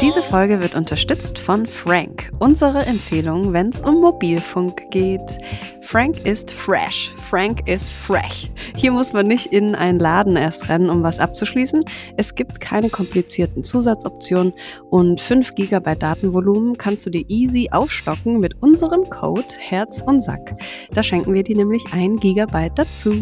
Diese Folge wird unterstützt von Frank, unsere Empfehlung, wenn es um Mobilfunk geht. Frank ist fresh. Frank ist fresh. Hier muss man nicht in einen Laden erst rennen, um was abzuschließen. Es gibt keine komplizierten Zusatzoptionen und 5 GB Datenvolumen kannst du dir easy aufstocken mit unserem Code Herz und Sack. Da schenken wir dir nämlich ein Gigabyte dazu.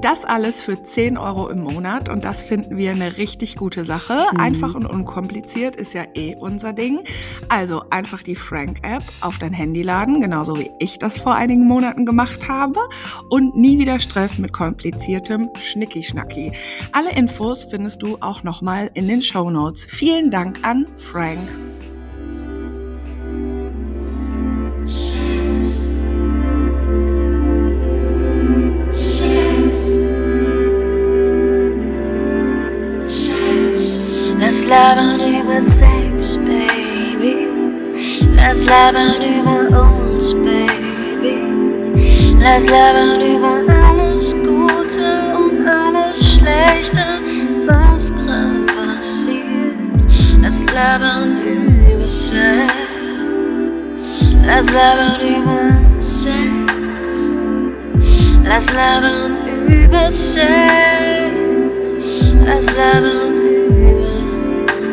Das alles für 10 Euro im Monat und das finden wir eine richtig gute Sache. Mhm. Einfach und unkompliziert ist ja eh unser Ding. Also einfach die Frank-App auf dein Handy laden, genauso wie ich das vor einigen Monaten gemacht habe. Und nie wieder Stress mit kompliziertem Schnicki-Schnacki. Alle Infos findest du auch nochmal in den Show Notes. Vielen Dank an Frank. Lass labern über Sex, Baby. Lass labern über uns, Baby. Lass labern über alles Gute und alles Schlechte, was grad passiert. Lass labern über Sex. Lass labern über Sex. Lass labern über Sex. Lass labern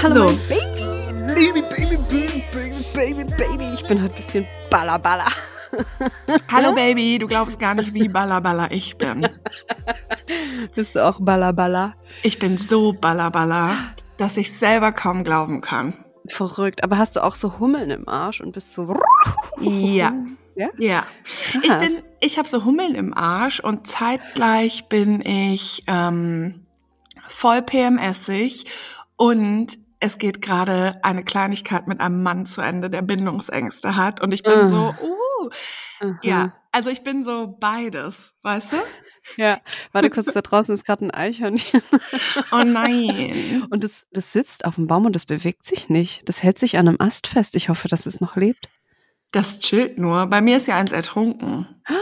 Hallo, So. mein Baby. Baby, Baby, Baby, Baby, Baby, Baby. Ich bin heute ein bisschen ballerballer. Hallo Baby, du glaubst gar nicht, wie ballerballer ich bin. Bist du auch ballerballer? Ich bin so ballerballer, dass ich selber kaum glauben kann. Verrückt. Aber hast du auch so Hummeln im Arsch und bist so. Ja. Ja? Ja. Ich bin, ich habe so Hummeln im Arsch und zeitgleich bin ich ähm, voll PMSig und es geht gerade eine Kleinigkeit mit einem Mann zu Ende, der Bindungsängste hat und ich bin Ah. so, Aha. ja, also ich bin so beides, weißt du? Ja. Warte kurz, da draußen ist gerade ein Eichhörnchen. Oh nein. Und das, das sitzt auf dem Baum und das bewegt sich nicht. Das hält sich an einem Ast fest. Ich hoffe, dass es noch lebt. Das chillt nur. Bei mir ist ja eins ertrunken.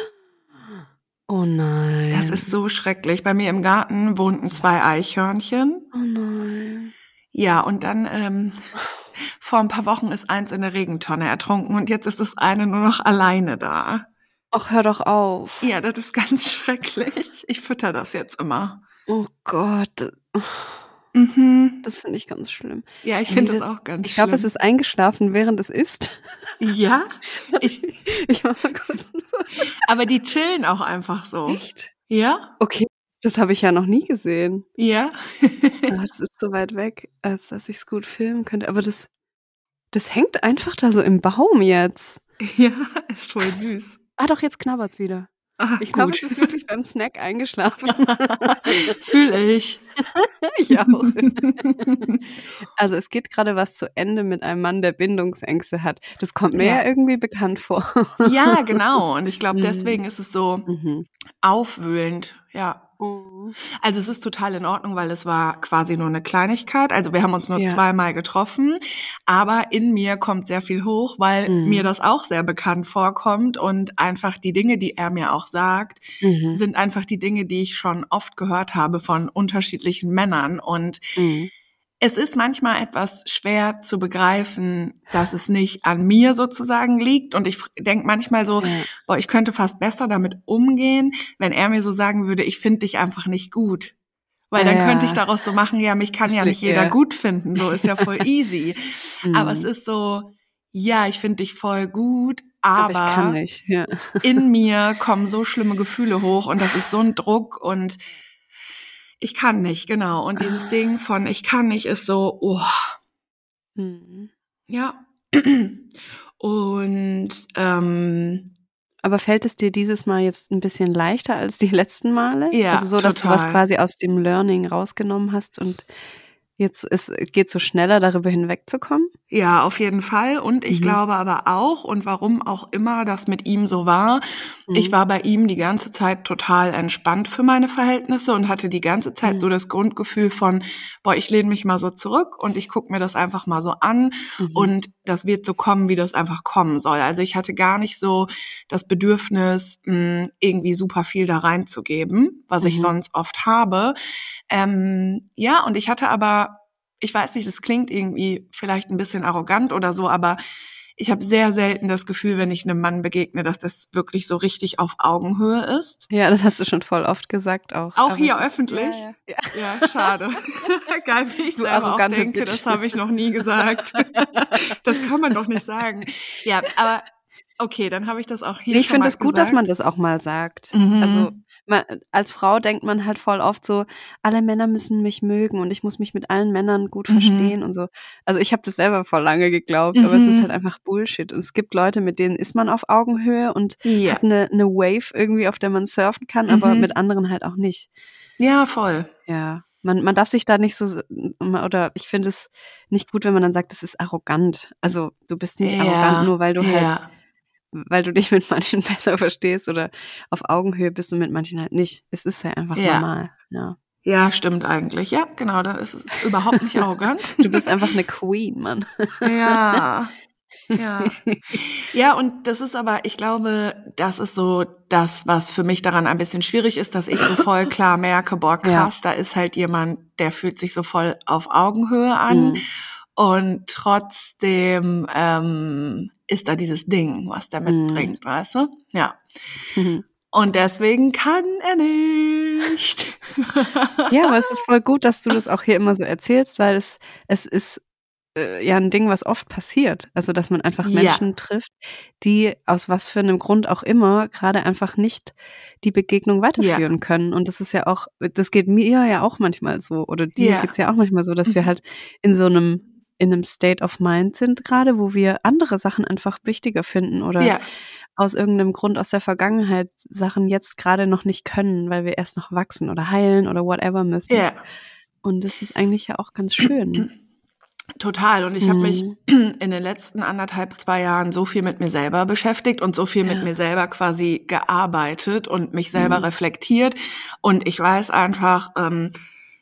Oh nein. Das ist so schrecklich. Bei mir im Garten wohnten zwei Eichhörnchen. Oh nein. Ja, und dann ähm, vor ein paar Wochen ist eins in der Regentonne ertrunken und jetzt ist das eine nur noch alleine da. Ach, hör doch auf. Ja, das ist ganz schrecklich. Ich fütter das jetzt immer. Oh Gott. Mhm. Das finde ich ganz schlimm. Ja, ich finde nee, das auch ganz Ich glaube, es schlimm. ist eingeschlafen, während es isst. Ja, ich, Ich mach mal kurz. aber die chillen auch einfach so. Echt? Ja? Okay, das habe ich ja noch nie gesehen. Ja? Ah, Das ist so weit weg, als dass ich es gut filmen könnte. Aber das, das hängt einfach da so im Baum jetzt. ja, ist voll süß. Ah, doch, jetzt knabbert's wieder. Ah, Ich glaube, es ist wirklich beim Snack eingeschlafen. Fühle ich. ich auch. Also es geht gerade was zu Ende mit einem Mann, der Bindungsängste hat. Das kommt mir ja, Ja. irgendwie bekannt vor. ja, genau. Und ich glaube, deswegen ist es so Mhm. aufwühlend. Ja. Also es ist total in Ordnung, weil es war quasi nur eine Kleinigkeit. Also wir haben uns nur Ja. zweimal getroffen, aber in mir kommt sehr viel hoch, weil Mhm. mir das auch sehr bekannt vorkommt und einfach die Dinge, die er mir auch sagt, Mhm. sind einfach die Dinge, die ich schon oft gehört habe von unterschiedlichen Männern und Mhm. Es ist manchmal etwas schwer zu begreifen, dass es nicht an mir sozusagen liegt. Und ich denke manchmal so, Ja. boah, ich könnte fast besser damit umgehen, wenn er mir so sagen würde, ich finde dich einfach nicht gut. Weil dann Ja. könnte ich daraus so machen, ja, mich kann Das ja nicht jeder ja. gut finden. So ist ja voll easy. Aber es Mhm. ist so, ja, ich finde dich voll gut, aber, ich kann nicht. Ja. in mir kommen so schlimme Gefühle hoch und das ist so ein Druck und ich kann nicht, genau. Und dieses Ah. Ding von ich kann nicht ist so, oh, Mhm. ja. Und ähm, Aber fällt es dir dieses Mal jetzt ein bisschen leichter als die letzten Male? Ja, Also so, dass du was quasi aus dem Learning rausgenommen hast und jetzt es geht so schneller, darüber hinwegzukommen? Ja, auf jeden Fall. Und ich Mhm. glaube aber auch, und warum auch immer das mit ihm so war, ich Mhm. war bei ihm die ganze Zeit total entspannt für meine Verhältnisse und hatte die ganze Zeit Mhm. so das Grundgefühl von, boah, ich lehne mich mal so zurück und ich gucke mir das einfach mal so an Mhm. und das wird so kommen, wie das einfach kommen soll. Also ich hatte gar nicht so das Bedürfnis, mh, irgendwie super viel da reinzugeben, was ich Mhm. sonst oft habe. Ähm, ja, und ich hatte aber, ich weiß nicht, das klingt irgendwie vielleicht ein bisschen arrogant oder so, aber ich habe sehr selten das Gefühl, wenn ich einem Mann begegne, dass das wirklich so richtig auf Augenhöhe ist. Ja, das hast du schon voll oft gesagt auch. Auch Aber hier es ist- öffentlich? Ja, ja. Ja, schade. Geil, wie ich Du selber auch denke, Bitch. das habe ich noch nie gesagt. das kann man doch nicht sagen. Ja, aber okay, dann habe ich das auch hier ich finde es gut, dass gesagt. man das auch mal sagt. Mhm. Also man, als Frau denkt man halt voll oft so, alle Männer müssen mich mögen und ich muss mich mit allen Männern gut Mhm. verstehen und so. Also ich habe das selber voll lange geglaubt, aber es ist Mhm. halt einfach Bullshit. Und es gibt Leute, mit denen ist man auf Augenhöhe und Ja. hat eine, eine Wave irgendwie, auf der man surfen kann, aber Mhm. mit anderen halt auch nicht. ja, voll. Ja. Man, man darf sich da nicht so, oder ich finde es nicht gut, wenn man dann sagt, das ist arrogant. Also du bist nicht Ja, arrogant, nur weil du halt ja. Weil du dich mit manchen besser verstehst oder auf Augenhöhe bist und mit manchen halt nicht. Es ist ja einfach Ja. normal. Ja. Ja, stimmt eigentlich. Ja, genau, da ist es überhaupt nicht arrogant. Du bist einfach eine Queen, Mann. Ja. Ja. Ja, und das ist aber, ich glaube, das ist so das, was für mich daran ein bisschen schwierig ist, dass ich so voll klar merke, boah, Ja. krass, da ist halt jemand, der fühlt sich so voll auf Augenhöhe an. Mhm. Und trotzdem ähm, ist da dieses Ding, was der Mhm. mitbringt, weißt du? Ja. Mhm. Und deswegen kann er nicht. Ja, aber es ist voll gut, dass du das auch hier immer so erzählst, weil es, es ist äh, ja ein Ding, was oft passiert. Also, dass man einfach Ja. Menschen trifft, die aus was für einem Grund auch immer gerade einfach nicht die Begegnung weiterführen können. Und das ist ja auch, das geht mir ja auch manchmal so, oder dir Ja. geht's ja auch manchmal so, dass wir Mhm. halt in so einem in einem State of Mind sind gerade, wo wir andere Sachen einfach wichtiger finden oder ja, aus irgendeinem Grund aus der Vergangenheit Sachen jetzt gerade noch nicht können, weil wir erst noch wachsen oder heilen oder whatever müssen. ja. Und das ist eigentlich ja auch ganz schön. Total. Und ich habe mich Mhm. in den letzten anderthalb, zwei Jahren so viel mit mir selber beschäftigt und so viel mit Ja. mir selber quasi gearbeitet und mich selber Mhm. reflektiert. Und ich weiß einfach, ähm,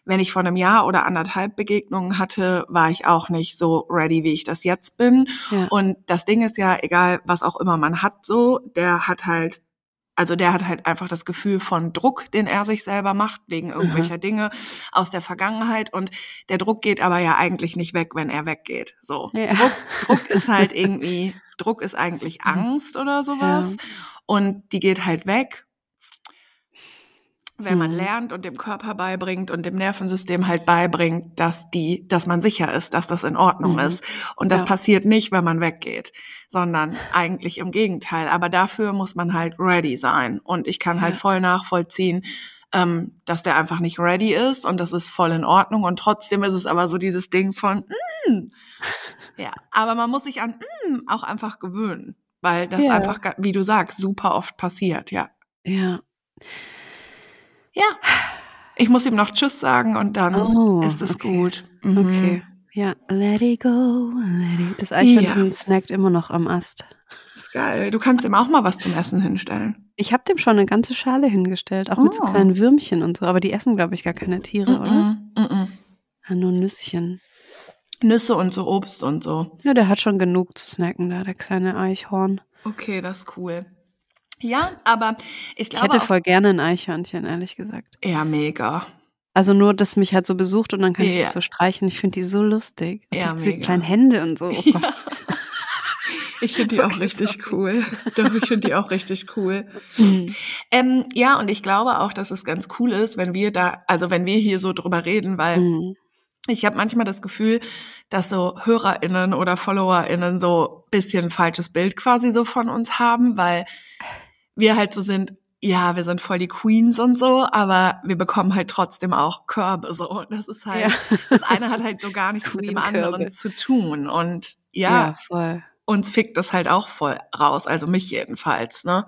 wenn ich vor einem Jahr oder anderthalb Begegnungen hatte, war ich auch nicht so ready, wie ich das jetzt bin. Ja. Und das Ding ist ja, egal was auch immer man hat, so, der hat halt, also der hat halt einfach das Gefühl von Druck, den er sich selber macht, wegen irgendwelcher Dinge aus der Vergangenheit. Und der Druck geht aber ja eigentlich nicht weg, wenn er weggeht. So. Ja. Druck, Druck ist halt irgendwie, Druck ist eigentlich Mhm. Angst oder sowas. Und die geht halt weg, wenn man Mhm. lernt und dem Körper beibringt und dem Nervensystem halt beibringt, dass die, dass man sicher ist, dass das in Ordnung Mhm. ist. Und das Ja. passiert nicht, wenn man weggeht, sondern eigentlich im Gegenteil. Aber dafür muss man halt ready sein. Und ich kann halt Ja. voll nachvollziehen, ähm, dass der einfach nicht ready ist und das ist voll in Ordnung. Und trotzdem ist es aber so dieses Ding von, mm. ja, aber man muss sich an mm auch einfach gewöhnen, weil das Ja. einfach, wie du sagst, super oft passiert, ja. Ja. Ja. Ich muss ihm noch Tschüss sagen und dann Oh, ist es okay. gut. Mhm. Okay. Ja, let it go, let it. Das Eichhörnchen Ja. snackt immer noch am Ast. Ist geil. Du kannst ihm auch mal was zum Essen hinstellen. Ich habe dem schon eine ganze Schale hingestellt, auch mit so Oh. kleinen Würmchen und so, aber die essen, glaube ich, gar keine Tiere, oder? Mm -mm, mm Ja, nur Nüsschen. Nüsse und so Obst und so. Ja, der hat schon genug zu snacken da, der kleine Eichhorn. Okay, das ist cool. Ja, aber ich Ich glaube hätte auch, voll gerne ein Eichhörnchen, ehrlich gesagt. ja, mega. Also nur, dass mich halt so besucht und dann kann ich Ja. das so streichen. Ich finde die so lustig. Und Ja, diese mega. kleinen Hände und so. Oh Ja. Ich finde die auch richtig cool. Doch, ich finde die auch richtig cool. Ähm, ja, und ich glaube auch, dass es ganz cool ist, wenn wir da, also wenn wir hier so drüber reden, weil Mhm. ich habe manchmal das Gefühl, dass so HörerInnen oder FollowerInnen so bisschen falsches Bild quasi so von uns haben, weil wir halt so sind, ja, wir sind voll die Queens und so, aber wir bekommen halt trotzdem auch Körbe so. Das ist halt, Ja. das eine hat halt so gar nichts mit dem anderen zu tun. Und ja, Ja, voll. uns fickt das halt auch voll raus, also mich jedenfalls, ne?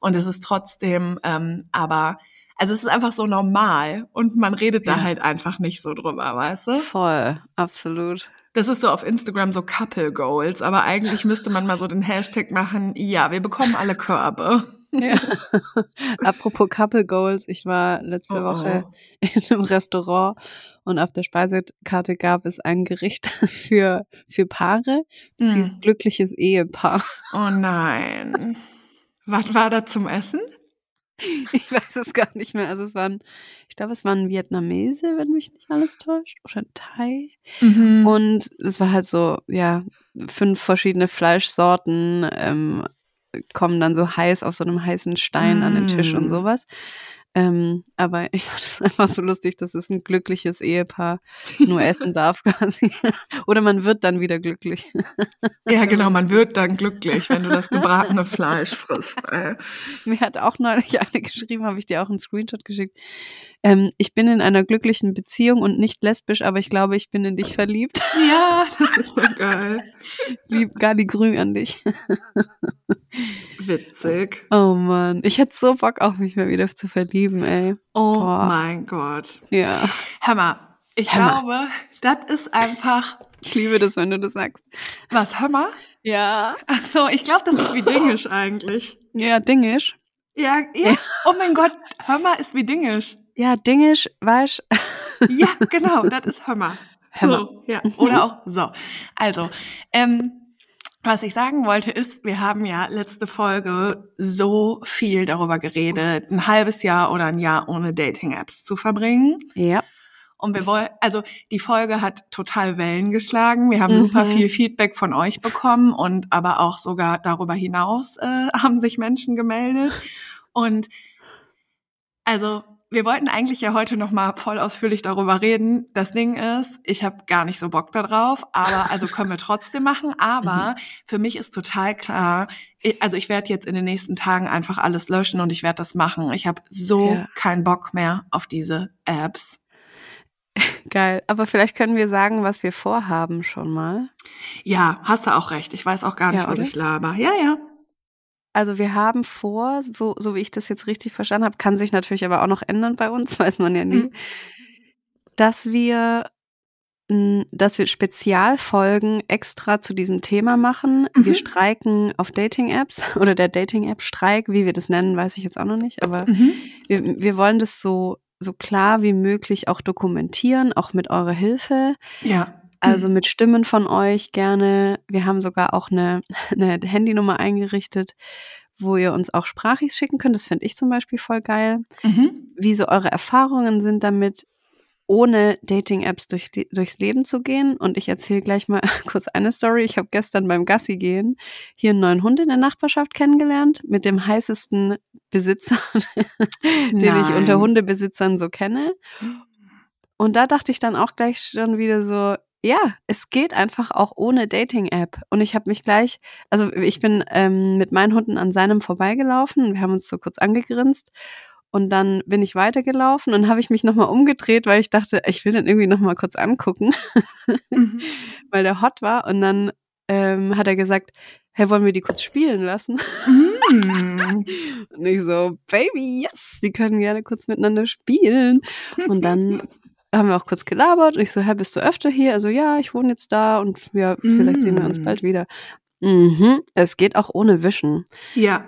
Und es ist trotzdem, ähm, aber, also es ist einfach so normal und man redet da Ja. halt einfach nicht so drüber, weißt du? Voll, absolut. Das ist so auf Instagram so Couple Goals, aber eigentlich müsste man mal so den Hashtag machen, ja, wir bekommen alle Körbe. Ja. Apropos Couple Goals, ich war letzte Oh, Woche oh. in einem Restaurant und auf der Speisekarte gab es ein Gericht für, für Paare. Das Mm. hieß glückliches Ehepaar. Oh nein. Was war da zum Essen? Ich weiß es gar nicht mehr. Also es waren, ich glaube, es waren Vietnamese, wenn mich nicht alles täuscht, oder Thai. Mhm. Und es war halt so, ja, fünf verschiedene Fleischsorten ähm, kommen dann so heiß auf so einem heißen Stein an den Tisch und Mm. sowas. Ähm, aber ich fand es einfach so lustig, dass es ein glückliches Ehepaar nur essen darf quasi. Oder man wird dann wieder glücklich. ja, genau, man wird dann glücklich, wenn du das gebratene Fleisch frisst. Ey. Mir hat auch neulich eine geschrieben, habe ich dir auch einen Screenshot geschickt. Ähm, ich bin in einer glücklichen Beziehung und nicht lesbisch, aber ich glaube, ich bin in dich verliebt. Ja, das ist so geil. Lieb Gali Grü an dich. Witzig. Oh Mann, ich hätte so Bock auf mich mal wieder zu verlieben, ey. Oh Boah. mein Gott. Ja, Hammer. Ich Hammer. glaube, das ist einfach. ich liebe das, wenn du das sagst. Was, Hammer? Ja. Achso, ich glaube, das ist wie Dingisch eigentlich. Ja, Dingisch. Ja, ja. Oh mein Gott, Hammer ist wie Dingisch. Ja, Dingisch, weißt Ja, genau, das ist Hammer. Hammer. So, ja. Oder auch so. Also, ähm, was ich sagen wollte ist, wir haben ja letzte Folge so viel darüber geredet, ein halbes Jahr oder ein Jahr ohne Dating-Apps zu verbringen. Ja. Und wir wollen, also die Folge hat total Wellen geschlagen. Wir haben Mhm. super viel Feedback von euch bekommen und aber auch sogar darüber hinaus äh, haben sich Menschen gemeldet. Und also wir wollten eigentlich ja heute noch mal voll ausführlich darüber reden. Das Ding ist, ich habe gar nicht so Bock darauf, aber also können wir trotzdem machen. Aber für mich ist total klar, also ich werde jetzt in den nächsten Tagen einfach alles löschen und ich werde das machen. Ich habe so Ja. keinen Bock mehr auf diese Apps. Geil. Aber vielleicht können wir sagen, was wir vorhaben schon mal. Ja, hast du auch recht. Ich weiß auch gar nicht, Ja, was ich laber. Ja, ja. Also wir haben vor, wo, so wie ich das jetzt richtig verstanden habe, kann sich natürlich aber auch noch ändern bei uns, weiß man ja nie, Mhm. dass wir dass wir Spezialfolgen extra zu diesem Thema machen. Mhm. Wir streiken auf Dating-Apps oder der Dating-App-Streik, wie wir das nennen, weiß ich jetzt auch noch nicht, aber Mhm. wir, wir wollen das so, so klar wie möglich auch dokumentieren, auch mit eurer Hilfe. Ja. Also mit Stimmen von euch gerne. Wir haben sogar auch eine, eine Handynummer eingerichtet, wo ihr uns auch Sprachis schicken könnt. Das finde ich zum Beispiel voll geil. Mhm. Wie so eure Erfahrungen sind damit, ohne Dating-Apps durch, durchs Leben zu gehen. Und ich erzähle gleich mal kurz eine Story. Ich habe gestern beim Gassi gehen hier einen neuen Hund in der Nachbarschaft kennengelernt mit dem heißesten Besitzer, den ich Nein. unter Hundebesitzern so kenne. Und da dachte ich dann auch gleich schon wieder so, ja, es geht einfach auch ohne Dating-App. Und ich habe mich gleich, also ich bin ähm, mit meinen Hunden an seinem vorbeigelaufen wir haben uns so kurz angegrinst. Und dann bin ich weitergelaufen und habe ich mich nochmal umgedreht, weil ich dachte, ich will den irgendwie nochmal kurz angucken, Mhm. weil der hot war. Und dann ähm, hat er gesagt, hey, wollen wir die kurz spielen lassen? Mhm. Und ich so, Baby, yes, die können gerne kurz miteinander spielen. Und dann haben wir auch kurz gelabert. Und ich so, hä, bist du öfter hier? Also ja, ich wohne jetzt da und ja, vielleicht sehen wir uns Mm. bald wieder. Mhm, es geht auch ohne Wischen. Ja.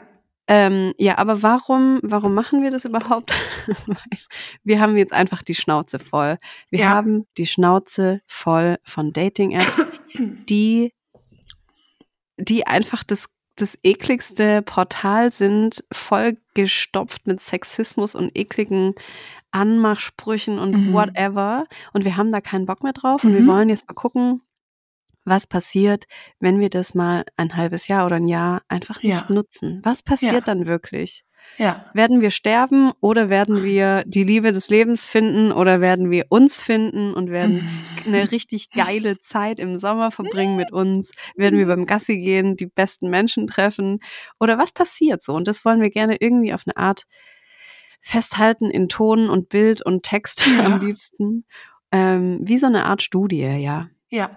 Ähm, ja, aber warum, warum machen wir das überhaupt? Wir haben jetzt einfach die Schnauze voll. Wir Ja. haben die Schnauze voll von Dating-Apps, die, die einfach das, das ekligste Portal sind, voll gestopft mit Sexismus und ekligen Anmachsprüchen und Mhm. whatever. Und wir haben da keinen Bock mehr drauf. Und wir Mhm. wollen jetzt mal gucken, was passiert, wenn wir das mal ein halbes Jahr oder ein Jahr einfach nicht Ja. nutzen? Was passiert Ja. dann wirklich? Ja. Werden wir sterben oder werden wir die Liebe des Lebens finden oder werden wir uns finden und werden eine richtig geile Zeit im Sommer verbringen mit uns? Werden wir beim Gassi gehen, die besten Menschen treffen? Oder was passiert so? Und das wollen wir gerne irgendwie auf eine Art festhalten in Ton und Bild und Text Ja. am liebsten. Ähm, wie so eine Art Studie, ja. Ja,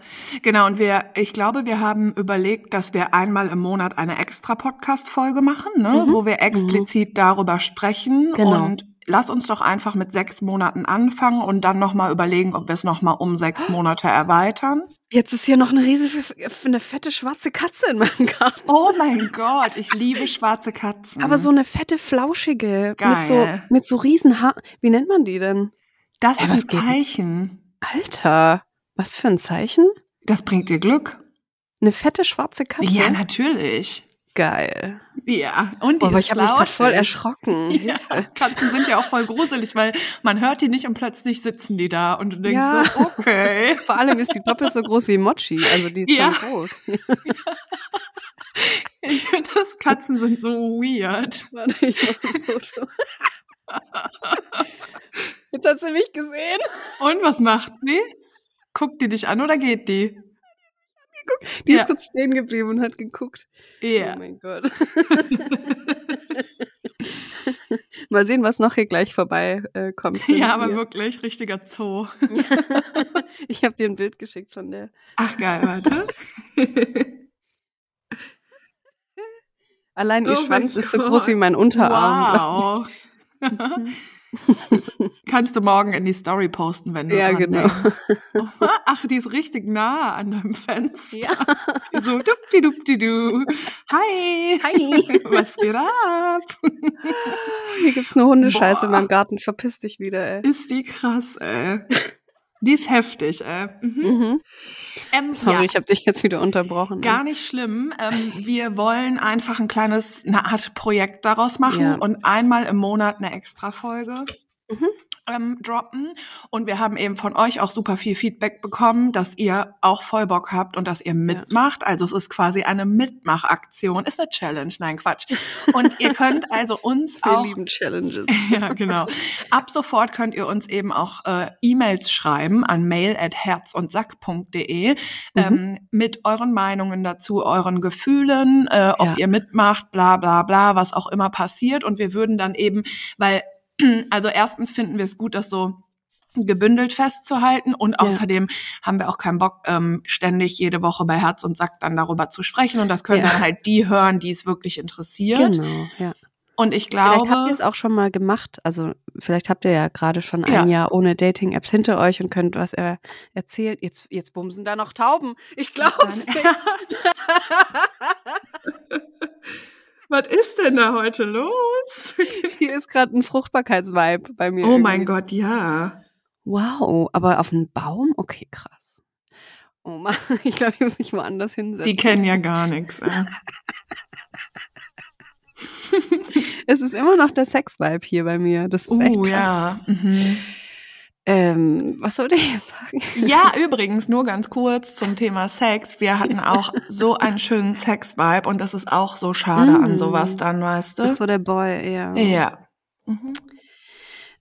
genau. Und wir, ich glaube, wir haben überlegt, dass wir einmal im Monat eine extra Podcast-Folge machen, ne, Mhm. wo wir explizit darüber sprechen. Genau. Und lass uns doch einfach mit sechs Monaten anfangen und dann nochmal überlegen, ob wir es nochmal um sechs Monate erweitern. Jetzt ist hier noch eine riesige, eine fette schwarze Katze in meinem Garten. Oh mein Gott, ich liebe schwarze Katzen. Aber so eine fette, flauschige, mit so, Geil. mit so riesen Haar. Wie nennt man die denn? das Ey, ist ein? Zeichen. Alter, was für ein Zeichen? Das bringt dir Glück. Eine fette schwarze Katze? Ja, natürlich. Geil. Ja, und die Boah, aber ist ich habe mich gerade voll erschrocken. Ja, Katzen sind ja auch voll gruselig, weil man hört die nicht und plötzlich sitzen die da und du denkst Ja. so, okay. Vor allem ist die doppelt so groß wie Mochi. Also die ist Ja. schon groß. Ich finde, das Katzen sind so weird. Warte, ich mach ein Foto. Jetzt hat sie mich gesehen. Und was macht sie? Guckt die dich an oder geht die? Die Ja. ist kurz stehen geblieben und hat geguckt. Ja. Oh mein Gott. Mal sehen, was noch hier gleich vorbei äh, kommt. Ja, aber mir. wirklich, richtiger Zoo. Ich habe dir ein Bild geschickt von der. Ach geil, warte. Allein ihr Oh Schwanz ist so groß wie mein Unterarm. Wow. Das kannst du morgen in die Story posten, wenn du Ja, genau. denkst. Ach, die ist richtig nah an deinem Fenster. Ja. Die so dupdi-dupdi-du. Hi. Hi. Was geht ab? Hier gibt's eine Hundescheiße Boah. in meinem Garten. Verpiss dich wieder, ey. Ist die krass, ey. Die ist heftig, ey. Mhm. Mhm. Ähm, Sorry, ja. ich habe dich jetzt wieder unterbrochen. Gar nicht schlimm. Ähm, wir wollen einfach ein kleines, eine Art Projekt daraus machen Ja. und einmal im Monat eine Extra-Folge Mhm. Ähm, droppen. Und wir haben eben von euch auch super viel Feedback bekommen, dass ihr auch voll Bock habt und dass ihr mitmacht. Also es ist quasi eine Mitmachaktion. Ist eine Challenge. Nein, Quatsch. Und ihr könnt also uns Wir auch lieben Challenges. ja, genau. Ab sofort könnt ihr uns eben auch äh, E-Mails schreiben an mail at herzundsack.de ähm, mit euren Meinungen dazu, euren Gefühlen, äh, ob Ja. ihr mitmacht, bla bla bla, was auch immer passiert. Und wir würden dann eben, weil, also erstens finden wir es gut, das so gebündelt festzuhalten und außerdem haben wir auch keinen Bock, ähm, ständig jede Woche bei Herz und Sack dann darüber zu sprechen und das können Ja. dann halt die hören, die es wirklich interessiert. Genau, ja. Und ich glaube, Vielleicht habt ihr es auch schon mal gemacht. Also vielleicht habt ihr ja gerade schon Ja. ein Jahr ohne Dating-Apps hinter euch und könnt was er erzählt. Jetzt, jetzt bumsen da noch Tauben. Ich glaub's Dein nicht. Was ist denn da heute los? Hier ist gerade ein Fruchtbarkeitsvibe bei mir. Oh mein irgendwie. Gott, ja. Wow, aber auf einen Baum? Okay, krass. Oh Mann, ich glaube, ich muss mich woanders hinsetzen. Die kennen ja gar nichts. Äh. es ist immer noch der Sex-Vibe hier bei mir. Das ist echt Uh, krass. ja. Mhm. Ähm, was soll ich jetzt sagen? Ja, übrigens, nur ganz kurz zum Thema Sex. Wir hatten auch so einen schönen Sex-Vibe und das ist auch so schade Mm. an sowas dann, weißt Ach du? so, der Boy, ja. Ja. Mhm.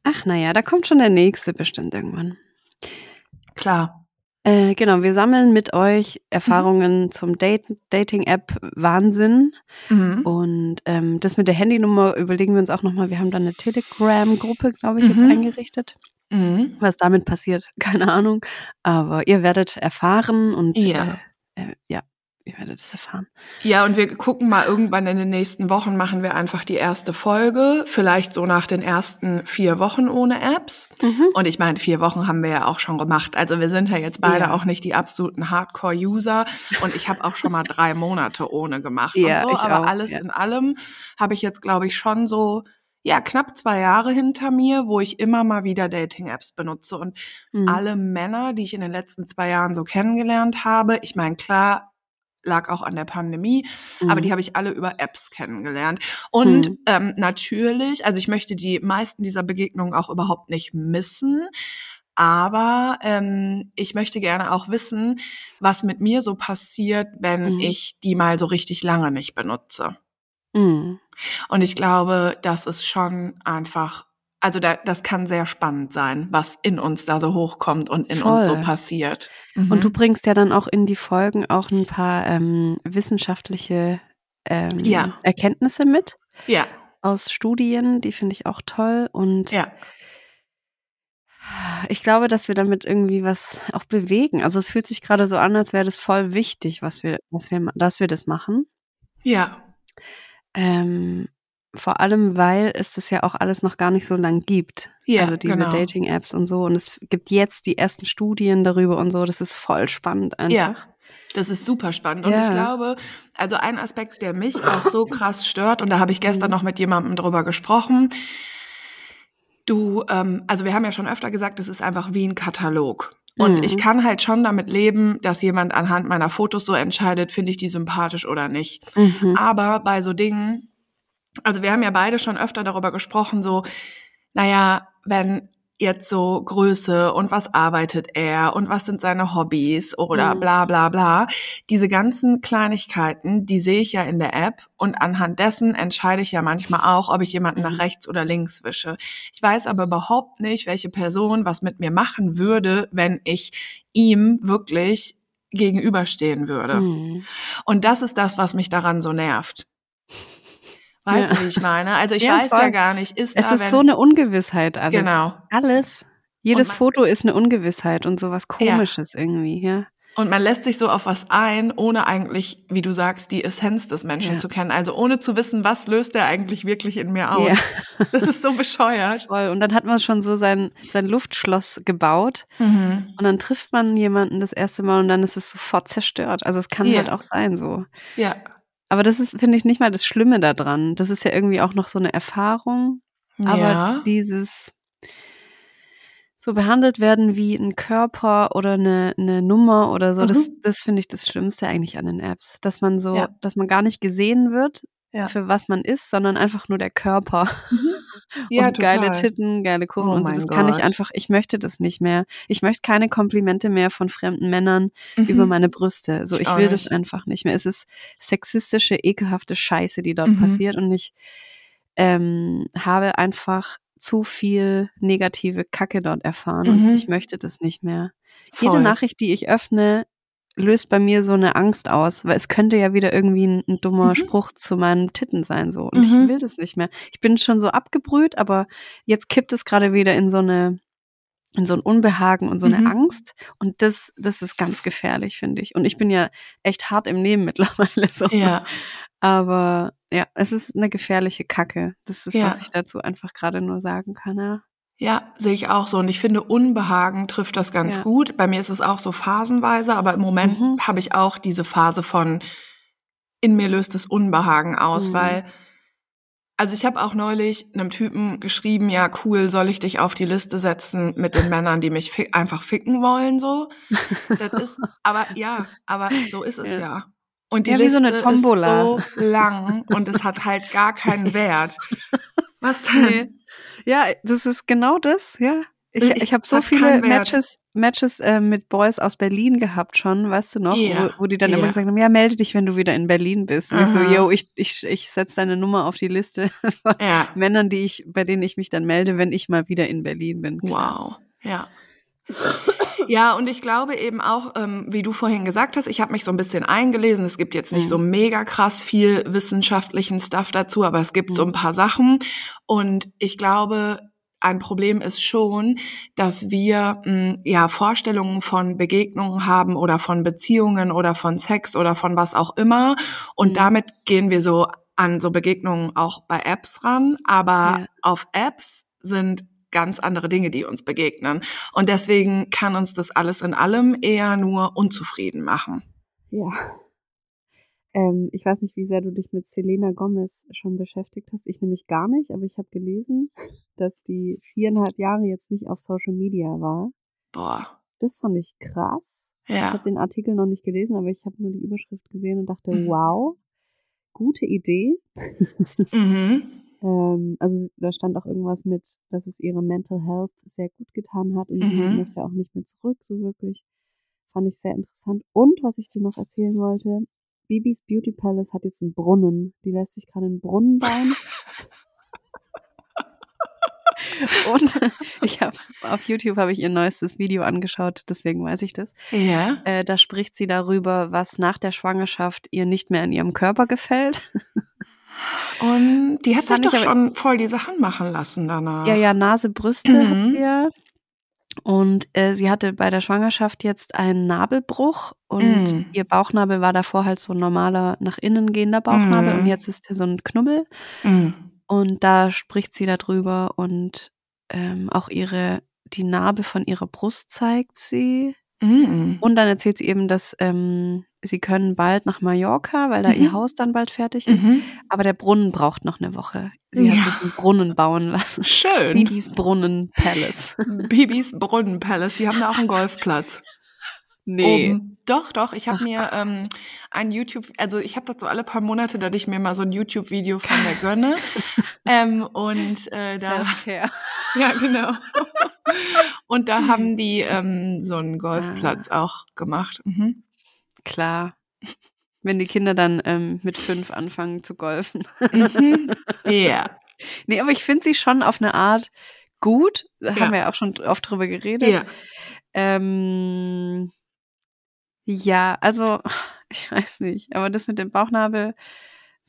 Ach, naja, da kommt schon der nächste bestimmt irgendwann. Klar. Äh, genau, wir sammeln mit euch Erfahrungen zum Date Dating-App Wahnsinn. Mhm. Und ähm, das mit der Handynummer überlegen wir uns auch nochmal. Wir haben da eine Telegram-Gruppe, glaube ich, jetzt Mhm. eingerichtet. Mhm. Was damit passiert, keine Ahnung. Aber ihr werdet erfahren und Ja. äh, äh, ja, ihr werdet es erfahren. Ja, und wir gucken mal irgendwann in den nächsten Wochen, machen wir einfach die erste Folge. Vielleicht so nach den ersten vier Wochen ohne Apps. Und ich meine, vier Wochen haben wir ja auch schon gemacht. Also wir sind ja jetzt beide Ja. auch nicht die absoluten Hardcore-User. Und ich habe auch schon mal drei Monate ohne gemacht Ja, und so. Aber auch, alles ja. in allem habe ich jetzt, glaube ich, schon so, ja, knapp zwei Jahre hinter mir, wo ich immer mal wieder Dating-Apps benutze. Und Mhm. alle Männer, die ich in den letzten zwei Jahren so kennengelernt habe, ich meine, klar, lag auch an der Pandemie, aber Mhm. die habe ich alle über Apps kennengelernt. Und Mhm. ähm, natürlich, also ich möchte die meisten dieser Begegnungen auch überhaupt nicht missen. Aber ähm, ich möchte gerne auch wissen, was mit mir so passiert, wenn Mhm. ich die mal so richtig lange nicht benutze. Mhm. Und ich glaube, das ist schon einfach, also da, das kann sehr spannend sein, was in uns da so hochkommt und in uns so Voll. passiert. Und du Mhm. bringst ja dann auch in die Folgen auch ein paar ähm, wissenschaftliche ähm, Ja. Erkenntnisse mit Ja, aus Studien, die finde ich auch toll. Und ja, ich glaube, dass wir damit irgendwie was auch bewegen. Also es fühlt sich gerade so an, als wäre das voll wichtig, was wir, was wir, dass wir das machen. ja, Ähm, vor allem, weil es das ja auch alles noch gar nicht so lang gibt. ja, also diese genau. Dating-Apps und so. Und es gibt jetzt die ersten Studien darüber und so. Das ist voll spannend einfach. Ja, das ist super spannend. Und Ja. ich glaube, also ein Aspekt, der mich auch so krass stört, und da habe ich gestern Mhm. noch mit jemandem drüber gesprochen. Du, ähm, also wir haben ja schon öfter gesagt, es ist einfach wie ein Katalog. Und Mhm. ich kann halt schon damit leben, dass jemand anhand meiner Fotos so entscheidet, finde ich die sympathisch oder nicht. Mhm. Aber bei so Dingen, also wir haben ja beide schon öfter darüber gesprochen, so, naja, wenn jetzt so Größe und was arbeitet er und was sind seine Hobbys oder Mhm. bla bla bla. Diese ganzen Kleinigkeiten, die sehe ich ja in der App und anhand dessen entscheide ich ja manchmal auch, ob ich jemanden Mhm. nach rechts oder links wische. Ich weiß aber überhaupt nicht, welche Person was mit mir machen würde, wenn ich ihm wirklich gegenüberstehen würde. Mhm. Und das ist das, was mich daran so nervt. Weißt Ja. du, wie ich meine? Also ich Ja, weiß voll. ja gar nicht, ist Es da, ist so eine Ungewissheit alles. genau. Alles. Jedes man- Foto ist eine Ungewissheit und sowas Komisches irgendwie, ja. Und man lässt sich so auf was ein, ohne eigentlich, wie du sagst, die Essenz des Menschen Ja. zu kennen. Also ohne zu wissen, was löst er eigentlich wirklich in mir aus. Ja. Das ist so bescheuert. Voll. Und dann hat man schon so sein, sein Luftschloss gebaut Mhm. und dann trifft man jemanden das erste Mal und dann ist es sofort zerstört. Also es kann Ja. halt auch sein so. Ja. Aber das ist, finde ich, nicht mal das Schlimme daran. Das ist ja irgendwie auch noch so eine Erfahrung. Aber ja. dieses so behandelt werden wie ein Körper oder eine, eine Nummer oder so, das, Mhm. das finde ich das Schlimmste eigentlich an den Apps. Dass man so, Ja. dass man gar nicht gesehen wird, Ja. für was man ist, sondern einfach nur der Körper. Ja, und geile total. Titten, geile Kurven Oh und so. Das kann ich Gott. einfach, ich möchte das nicht mehr. Ich möchte keine Komplimente mehr von fremden Männern Mhm. über meine Brüste. So, Ich ich will das einfach nicht mehr. Es ist sexistische, ekelhafte Scheiße, die dort Mhm. passiert und ich ähm, habe einfach zu viel negative Kacke dort erfahren Mhm. und ich möchte das nicht mehr. Jede Voll. Nachricht, die ich öffne, löst bei mir so eine Angst aus, weil es könnte ja wieder irgendwie ein, ein dummer Mhm. Spruch zu meinen Titten sein so und Mhm. ich will das nicht mehr. Ich bin schon so abgebrüht, aber jetzt kippt es gerade wieder in so eine in so ein Unbehagen und so eine Mhm. Angst und das das ist ganz gefährlich, finde ich. Und ich bin ja echt hart im Nehmen mittlerweile so. Ja. Aber ja, es ist eine gefährliche Kacke. Das ist, Ja. was ich dazu einfach gerade nur sagen kann, ja. Ja, sehe ich auch so. Und ich finde, Unbehagen trifft das ganz Ja. gut. Bei mir ist es auch so phasenweise, aber im Moment Mhm. habe ich auch diese Phase von, in mir löst es Unbehagen aus, Mhm. weil, also ich habe auch neulich einem Typen geschrieben, ja cool, soll ich dich auf die Liste setzen mit den Männern, die mich fi einfach ficken wollen, so. Das ist, aber ja, aber so ist es Ja. ja. Und die Ja, so Liste Tombola. ist so lang und es hat halt gar keinen Wert. Was denn? Ja, das ist genau das, ja. Ich, Ich- ich habe so viele. Matches, Matches äh, mit Boys aus Berlin gehabt schon, weißt du noch, Ja, wo, wo die dann ja. immer gesagt haben, ja, melde dich, wenn du wieder in Berlin bist. Und ich so, yo, ich, ich, ich setze deine Nummer auf die Liste von Ja. Männern, die ich, bei denen ich mich dann melde, wenn ich mal wieder in Berlin bin. Wow, ja. Ja, und ich glaube eben auch, ähm, wie du vorhin gesagt hast, ich habe mich so ein bisschen eingelesen. Es gibt jetzt nicht Mhm. so mega krass viel wissenschaftlichen Stuff dazu, aber es gibt Mhm. so ein paar Sachen. Und ich glaube, ein Problem ist schon, dass wir mh, ja Vorstellungen von Begegnungen haben oder von Beziehungen oder von Sex oder von was auch immer. Und Mhm. damit gehen wir so an so Begegnungen auch bei Apps ran. Aber Ja. auf Apps sind ganz andere Dinge, die uns begegnen. Und deswegen kann uns das alles in allem eher nur unzufrieden machen. Ja. Ähm, ich weiß nicht, wie sehr du dich mit Selena Gomez schon beschäftigt hast. Ich nämlich gar nicht, aber ich habe gelesen, dass die viereinhalb Jahre jetzt nicht auf Social Media war. Boah. Das fand ich krass. Ich Ja. habe den Artikel noch nicht gelesen, aber ich habe nur die Überschrift gesehen und dachte, Mhm. wow, gute Idee. Mhm. Ähm, also da stand auch irgendwas mit, dass es ihre Mental Health sehr gut getan hat und sie Mhm. möchte auch nicht mehr zurück, so wirklich. Fand ich sehr interessant. Und was ich dir noch erzählen wollte, Bibis Beauty Palace hat jetzt einen Brunnen. Die lässt sich gerade einen Brunnen bauen. Und ich habe auf YouTube habe ich ihr neuestes Video angeschaut, deswegen weiß ich das. Ja. Äh, da spricht sie darüber, was nach der Schwangerschaft ihr nicht mehr in ihrem Körper gefällt. Und die hat sich Fand ich doch schon voll die Sachen machen lassen danach. Ja, ja, Nase, Brüste hat Mhm. sie ja. Und äh, sie hatte bei der Schwangerschaft jetzt einen Nabelbruch und Mhm. ihr Bauchnabel war davor halt so ein normaler nach innen gehender Bauchnabel Mhm. und jetzt ist er so ein Knubbel. Mhm. Und da spricht sie darüber und ähm, auch ihre, die Narbe von ihrer Brust zeigt sie. Mhm. Und dann erzählt sie eben, dass ähm, sie können bald nach Mallorca, weil da Mhm. ihr Haus dann bald fertig ist. Mhm. Aber der Brunnen braucht noch eine Woche. Sie Ja. hat sich einen Brunnen bauen lassen. Schön. Bibis Brunnen Palace. Bibis Brunnenpalace, die haben da auch einen Golfplatz. Oben. Doch, doch. Ich habe mir ähm, ein YouTube, also ich habe das so alle paar Monate, dass ich mir mal so ein YouTube-Video von der gönne. ähm, und äh, da, ja genau. und da haben die ähm, so einen Golfplatz Ah. auch gemacht. Mhm. Klar. Wenn die Kinder dann ähm, mit fünf anfangen zu golfen. Mhm. Ja. Nee, aber ich finde sie schon auf eine Art gut. Da Ja. haben wir ja auch schon oft drüber geredet. Ja. Ähm, ja, also, ich weiß nicht. Aber das mit dem Bauchnabel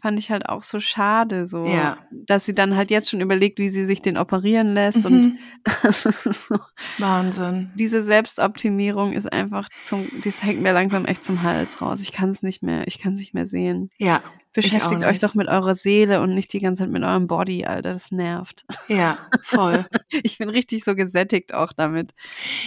fand ich halt auch so schade, so, Ja. dass sie dann halt jetzt schon überlegt, wie sie sich den operieren lässt. Und Mhm. das ist so, Wahnsinn. diese Selbstoptimierung ist einfach zum, das hängt mir langsam echt zum Hals raus. Ich kann es nicht mehr, ich kann es nicht mehr sehen. Ja. Beschäftigt euch doch mit eurer Seele und nicht die ganze Zeit mit eurem Body, Alter. Das nervt. Ja, voll. Ich bin richtig so gesättigt auch damit.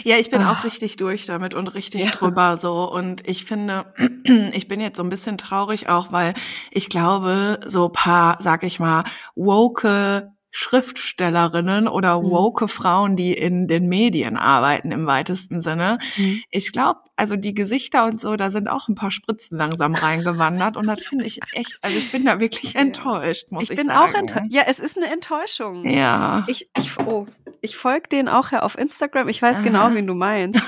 Ja, ich bin Ah. auch richtig durch damit und richtig Ja. drüber so. Und ich finde, ich bin jetzt so ein bisschen traurig auch, weil ich glaube, so paar, sag ich mal, woke Schriftstellerinnen oder Mhm. woke Frauen, die in den Medien arbeiten im weitesten Sinne. Mhm. Ich glaube, also die Gesichter und so, da sind auch ein paar Spritzen langsam reingewandert und das finde ich echt, also ich bin da wirklich enttäuscht, muss ich ich, bin sagen. auch enttäuscht. Ja, es ist eine Enttäuschung. Ja. Ich, ich, oh, ich folge denen auch ja auf Instagram. Ich weiß Aha. genau, wen du meinst.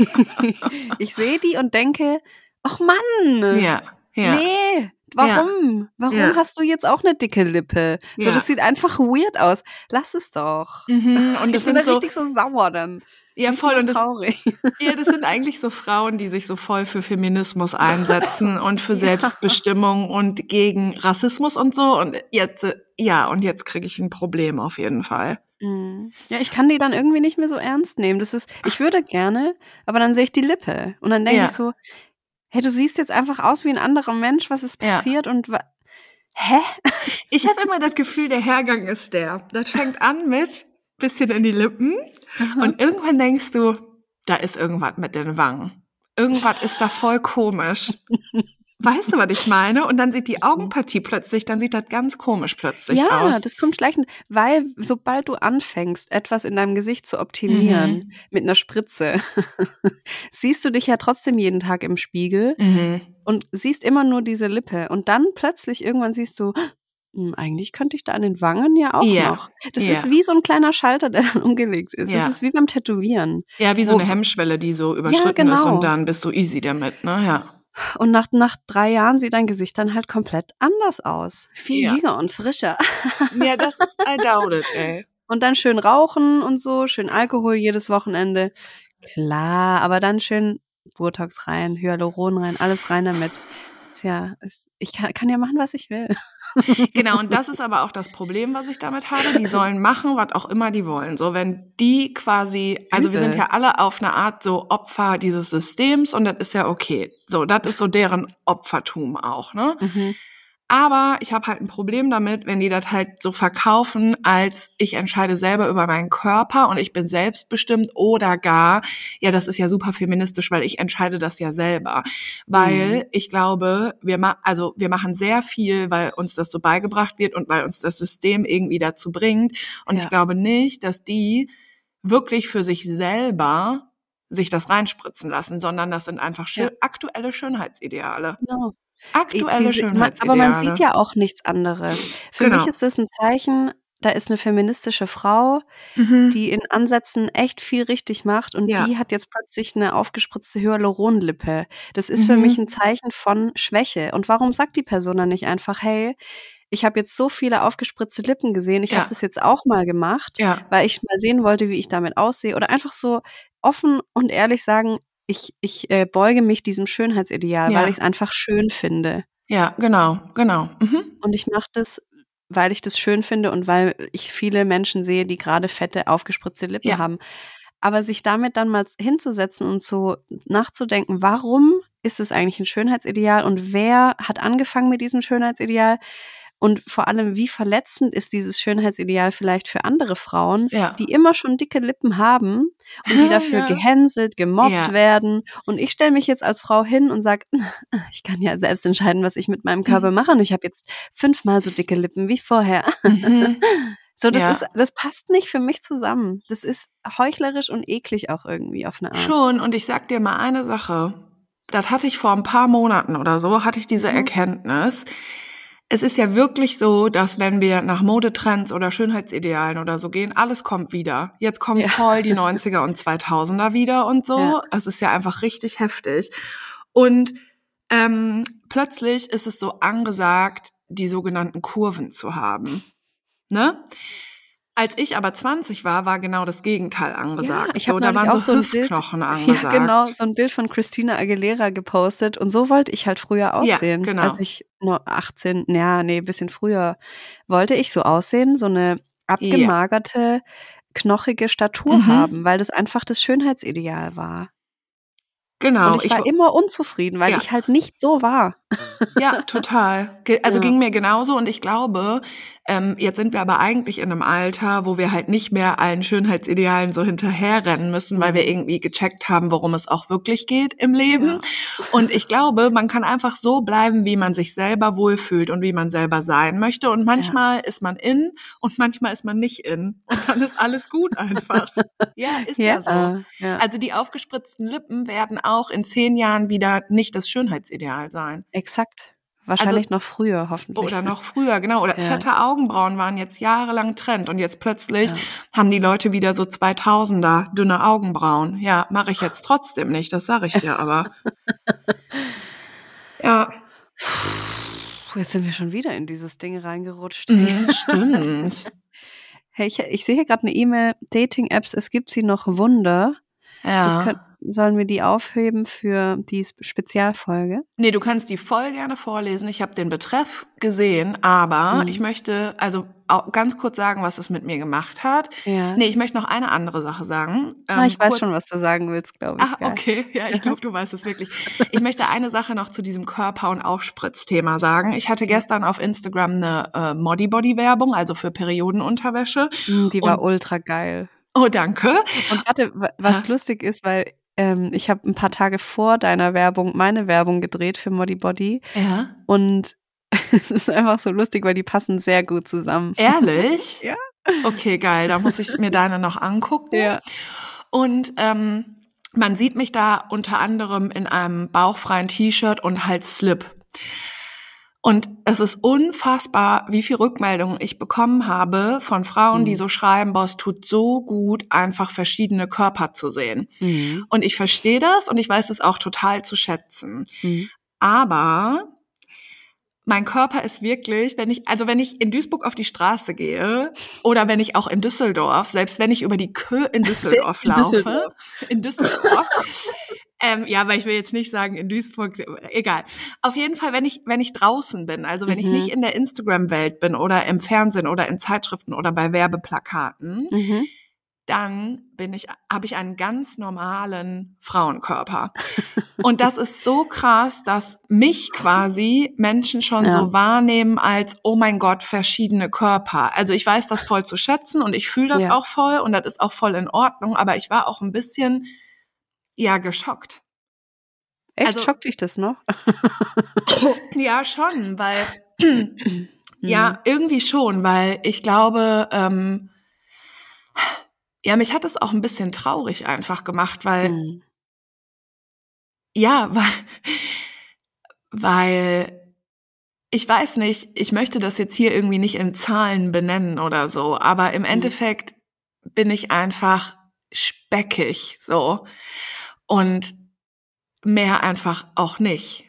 ich sehe die und denke, ach Mann, ja. Ja. nee, warum? Warum Ja. hast du jetzt auch eine dicke Lippe? So, Ja. das sieht einfach weird aus. Lass es doch. Mhm. Und das ich bin da sind so, richtig so sauer dann. ja voll, und das, traurig. Ja, das sind eigentlich so Frauen, die sich so voll für Feminismus einsetzen und für Ja. Selbstbestimmung und gegen Rassismus und so. Und jetzt, äh, ja, und jetzt kriege ich ein Problem auf jeden Fall. Mhm. Ja, ich kann die dann irgendwie nicht mehr so ernst nehmen. Das ist, ich würde gerne, aber dann sehe ich die Lippe und dann denke Ja. ich so, hey, du siehst jetzt einfach aus wie ein anderer Mensch, was ist Ja. passiert und wa hä? Ich habe immer das Gefühl, der Hergang ist der. Das fängt an mit bisschen in die Lippen und irgendwann denkst du, da ist irgendwas mit den Wangen. Irgendwas ist da voll komisch. Weißt du, was ich meine? Und dann sieht die Augenpartie plötzlich, dann sieht das ganz komisch plötzlich ja, aus. das kommt schleichend, weil sobald du anfängst, etwas in deinem Gesicht zu optimieren Mhm. mit einer Spritze, siehst du dich ja trotzdem jeden Tag im Spiegel Mhm. und siehst immer nur diese Lippe und dann plötzlich irgendwann siehst du, hm, eigentlich könnte ich da an den Wangen ja auch Ja, noch. Das ja. ist wie so ein kleiner Schalter, der dann umgelegt ist. Ja. Das ist wie beim Tätowieren. Ja, wie so eine Hemmschwelle, die so überschritten ist genau. und dann bist du easy damit, ne? Ja. Und nach, nach drei Jahren sieht dein Gesicht dann halt komplett anders aus. Viel Ja. jünger und frischer. Ja, das ist, I doubt it, ey. Und dann schön rauchen und so, schön Alkohol jedes Wochenende. Klar, aber dann schön Botox rein, Hyaluron rein, alles rein damit. Ist ja, ist, ich kann, kann ja machen, was ich will. Genau, und das ist aber auch das Problem, was ich damit habe. Die sollen machen, was auch immer die wollen. So, wenn die quasi, also wir sind ja alle auf eine Art so Opfer dieses Systems und das ist ja okay. So, das ist so deren Opfertum auch, ne? Mhm. Aber ich habe halt ein Problem damit, wenn die das halt so verkaufen, als ich entscheide selber über meinen Körper und ich bin selbstbestimmt oder gar, ja, das ist ja super feministisch, weil ich entscheide das ja selber. Weil Mhm. ich glaube, wir ma also wir machen sehr viel, weil uns das so beigebracht wird und weil uns das System irgendwie dazu bringt. Und Ja. ich glaube nicht, dass die wirklich für sich selber sich das reinspritzen lassen, sondern das sind einfach schö Ja. aktuelle Schönheitsideale. Genau. Aktuelle Diese- Schönheitsideale. Aber man sieht ja auch nichts anderes. Für Genau. mich ist das ein Zeichen, da ist eine feministische Frau, Mhm. die in Ansätzen echt viel richtig macht und Ja. die hat jetzt plötzlich eine aufgespritzte Hyaluronlippe. Das ist für Mhm. mich ein Zeichen von Schwäche. Und warum sagt die Person dann nicht einfach, hey, ich habe jetzt so viele aufgespritzte Lippen gesehen, ich Ja. habe das jetzt auch mal gemacht, ja. weil ich mal sehen wollte, wie ich damit aussehe oder einfach so offen und ehrlich sagen, ich, ich äh, beuge mich diesem Schönheitsideal, Ja. weil ich es einfach schön finde. Ja, genau, genau. Mhm. Und ich mache das, weil ich das schön finde und weil ich viele Menschen sehe, die gerade fette, aufgespritzte Lippen Ja. haben. Aber sich damit dann mal hinzusetzen und so nachzudenken, warum ist es eigentlich ein Schönheitsideal und wer hat angefangen mit diesem Schönheitsideal? Und vor allem, wie verletzend ist dieses Schönheitsideal vielleicht für andere Frauen, Ja. die immer schon dicke Lippen haben und die dafür Ja. gehänselt, gemobbt Ja. werden. Und ich stelle mich jetzt als Frau hin und sage, ich kann ja selbst entscheiden, was ich mit meinem Körper mache. Und ich habe jetzt fünfmal so dicke Lippen wie vorher. Mhm. So, das Ja. ist, das passt nicht für mich zusammen. Das ist heuchlerisch und eklig auch irgendwie auf eine Art. Schon, und ich sag dir mal eine Sache. Das hatte ich vor ein paar Monaten oder so, hatte ich diese Mhm. Erkenntnis. Es ist ja wirklich so, dass wenn wir nach Modetrends oder Schönheitsidealen oder so gehen, alles kommt wieder. Jetzt kommen Ja. voll die 90er und 2000er wieder und so. Ja. Es ist ja einfach richtig heftig. Und ähm, plötzlich ist es so angesagt, die sogenannten Kurven zu haben. Ne? Als ich aber 20 war, war genau das Gegenteil angesagt. ich so, habe da waren auch so, so ein Bild- Hüftknochen angesagt. Ja, genau, so ein Bild von Christina Aguilera gepostet. Und so wollte ich halt früher Ja, aussehen. genau. Als ich nur 18, ja, nee, bisschen früher, wollte ich so aussehen, so eine abgemagerte, knochige Statur Mhm. haben, weil das einfach das Schönheitsideal war. Genau. Und ich war immer unzufrieden, weil Ja. ich halt nicht so war. Ja, total. Also Ja. ging mir genauso und ich glaube, ähm, jetzt sind wir aber eigentlich in einem Alter, wo wir halt nicht mehr allen Schönheitsidealen so hinterherrennen müssen, weil wir Mhm. irgendwie gecheckt haben, worum es auch wirklich geht im Leben. Und ich glaube, man kann einfach so bleiben, wie man sich selber wohlfühlt und wie man selber sein möchte. Und manchmal ist man in und manchmal ist man nicht in. Und dann ist alles gut einfach. ja, ist ja, so. ja. Also die aufgespritzten Lippen werden auch in zehn Jahren wieder nicht das Schönheitsideal sein. Exakt. Wahrscheinlich noch früher, hoffentlich. Oder noch früher, genau. Oder Ja. fette Augenbrauen waren jetzt jahrelang Trend und jetzt plötzlich Ja. haben die Leute wieder so 2000er dünne Augenbrauen. Ja, mache ich jetzt trotzdem nicht, das sage ich dir aber. ja, jetzt sind wir schon wieder in dieses Ding reingerutscht. mhm, stimmt. Hey, ich, ich sehe hier gerade eine E-Mail, Dating-Apps, es gibt sie noch Wunder. Das Ja. Sollen wir die aufheben für die Sp- Spezialfolge? Nee, du kannst die voll gerne vorlesen. Ich habe den Betreff gesehen, aber Mhm. ich möchte also auch ganz kurz sagen, was es mit mir gemacht hat. Ja. Nee, ich möchte noch eine andere Sache sagen. ah, Ähm, ich weiß kurz- schon, was du sagen willst, glaube ich. Ah, Geil. okay. Ja, ich glaube, du weißt es wirklich. Ich möchte eine Sache noch zu diesem Körper- und Aufspritzthema sagen. Ich hatte gestern auf Instagram eine äh, Modi-Body-Werbung, also für Periodenunterwäsche. Mm, Die war Und- ultra geil. Oh, danke. Und warte, wa- was Ja. lustig ist, weil ähm, ich habe ein paar Tage vor deiner Werbung meine Werbung gedreht für Modi Body Ja. und es ist einfach so lustig, weil die passen sehr gut zusammen. Ehrlich? Ja. Okay, geil. Da muss ich mir deine noch angucken. Ja. Und ähm, man sieht mich da unter anderem in einem bauchfreien T-Shirt und halt Slip. Und es ist unfassbar, wie viel Rückmeldungen ich bekommen habe von Frauen, die Mhm. so schreiben, boah, es tut so gut, einfach verschiedene Körper zu sehen. Mhm. Und ich verstehe das und ich weiß es auch total zu schätzen. Mhm. Aber mein Körper ist wirklich, wenn ich, also wenn ich in Duisburg auf die Straße gehe oder wenn ich auch in Düsseldorf, selbst wenn ich über die Kö in Düsseldorf laufe, in Düsseldorf, ähm, ja, weil ich will jetzt nicht sagen in Duisburg, egal. Auf jeden Fall, wenn ich, wenn ich draußen bin, also wenn ich Mhm. nicht in der Instagram-Welt bin oder im Fernsehen oder in Zeitschriften oder bei Werbeplakaten, Mhm. dann bin ich, habe ich einen ganz normalen Frauenkörper. Und das ist so krass, dass mich quasi Menschen schon Ja. so wahrnehmen als, oh mein Gott, verschiedene Körper. Also ich weiß das voll zu schätzen und ich fühle das Ja. auch voll und das ist auch voll in Ordnung, aber ich war auch ein bisschen, ja, geschockt. Echt Also- schockt dich das noch? Ja, schon, weil, Mhm. ja, irgendwie schon, weil ich glaube, ähm, ja, mich hat es auch ein bisschen traurig einfach gemacht, weil Mhm. Ja, weil, weil ich weiß nicht, ich möchte das jetzt hier irgendwie nicht in Zahlen benennen oder so, aber im Endeffekt bin ich einfach speckig so und mehr einfach auch nicht.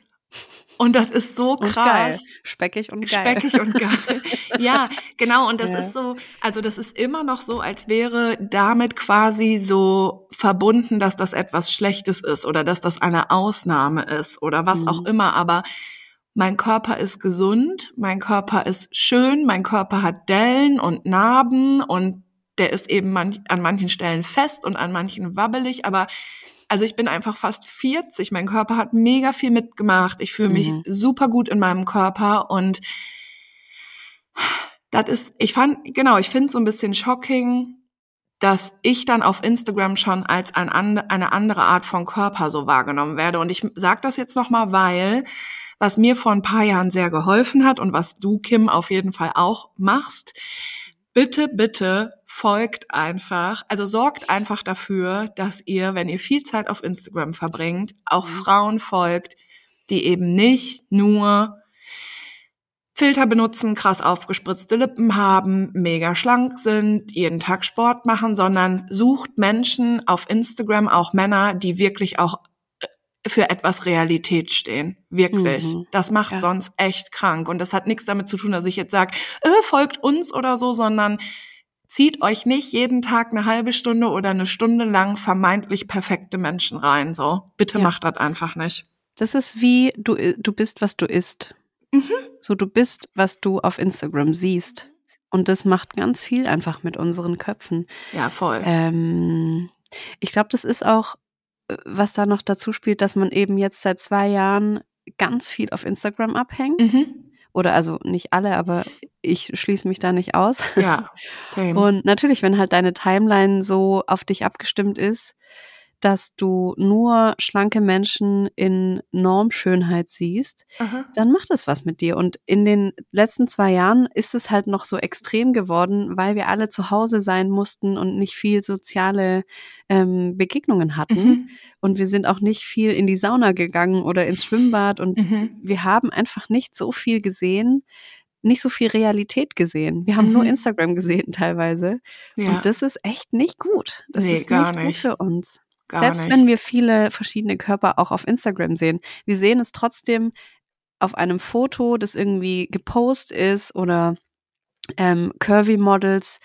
Und das ist so Und krass. geil. Speckig und geil. Speckig und geil. ja, genau. Und das Ja. ist so, also das ist immer noch so, als wäre damit quasi so verbunden, dass das etwas Schlechtes ist oder dass das eine Ausnahme ist oder was Mhm. auch immer. Aber mein Körper ist gesund, mein Körper ist schön, mein Körper hat Dellen und Narben und der ist eben manch, an manchen Stellen fest und an manchen wabbelig, aber also ich bin einfach fast 40, mein Körper hat mega viel mitgemacht, ich fühle mich Mhm. super gut in meinem Körper und das ist, ich fand, genau, ich finde es so ein bisschen shocking, dass ich dann auf Instagram schon als ein, and- eine andere Art von Körper so wahrgenommen werde. Und ich sage das jetzt nochmal, weil was mir vor ein paar Jahren sehr geholfen hat und was du, Kim, auf jeden Fall auch machst, bitte, bitte folgt einfach, also sorgt einfach dafür, dass ihr, wenn ihr viel Zeit auf Instagram verbringt, auch Mhm. Frauen folgt, die eben nicht nur Filter benutzen, krass aufgespritzte Lippen haben, mega schlank sind, jeden Tag Sport machen, sondern sucht Menschen auf Instagram, auch Männer, die wirklich auch für etwas Realität stehen. Wirklich. Mhm. Das macht Ja. sonst echt krank. Und das hat nichts damit zu tun, dass ich jetzt sage, äh, folgt uns oder so, sondern zieht euch nicht jeden Tag eine halbe Stunde oder eine Stunde lang vermeintlich perfekte Menschen rein. So, bitte Ja. macht das einfach nicht. Das ist wie du, du bist, was du isst. Mhm. So, du bist, was du auf Instagram siehst. Und das macht ganz viel einfach mit unseren Köpfen. Ja, voll. Ähm, ich glaube, das ist auch, äh, was da noch dazu spielt, dass man eben jetzt seit zwei Jahren ganz viel auf Instagram abhängt. Mhm. Oder also nicht alle, aber ich schließe mich da nicht aus. Ja, same. Und natürlich, wenn halt deine Timeline so auf dich abgestimmt ist, dass du nur schlanke Menschen in Normschönheit siehst, Aha. dann macht es was mit dir. Und in den letzten zwei Jahren ist es halt noch so extrem geworden, weil wir alle zu Hause sein mussten und nicht viel soziale ähm, Begegnungen hatten. Mhm. Und wir sind auch nicht viel in die Sauna gegangen oder ins Schwimmbad. Und Mhm. wir haben einfach nicht so viel gesehen, nicht so viel Realität gesehen. Wir haben nur Mhm. Instagram gesehen teilweise. Ja, Und das ist echt nicht gut. Das Nee, ist gar nicht, nicht. gut für uns. Gar Selbst nicht. wenn wir viele verschiedene Körper auch auf Instagram sehen. Wir sehen es trotzdem auf einem Foto, das irgendwie gepostet ist oder ähm, Curvy Models.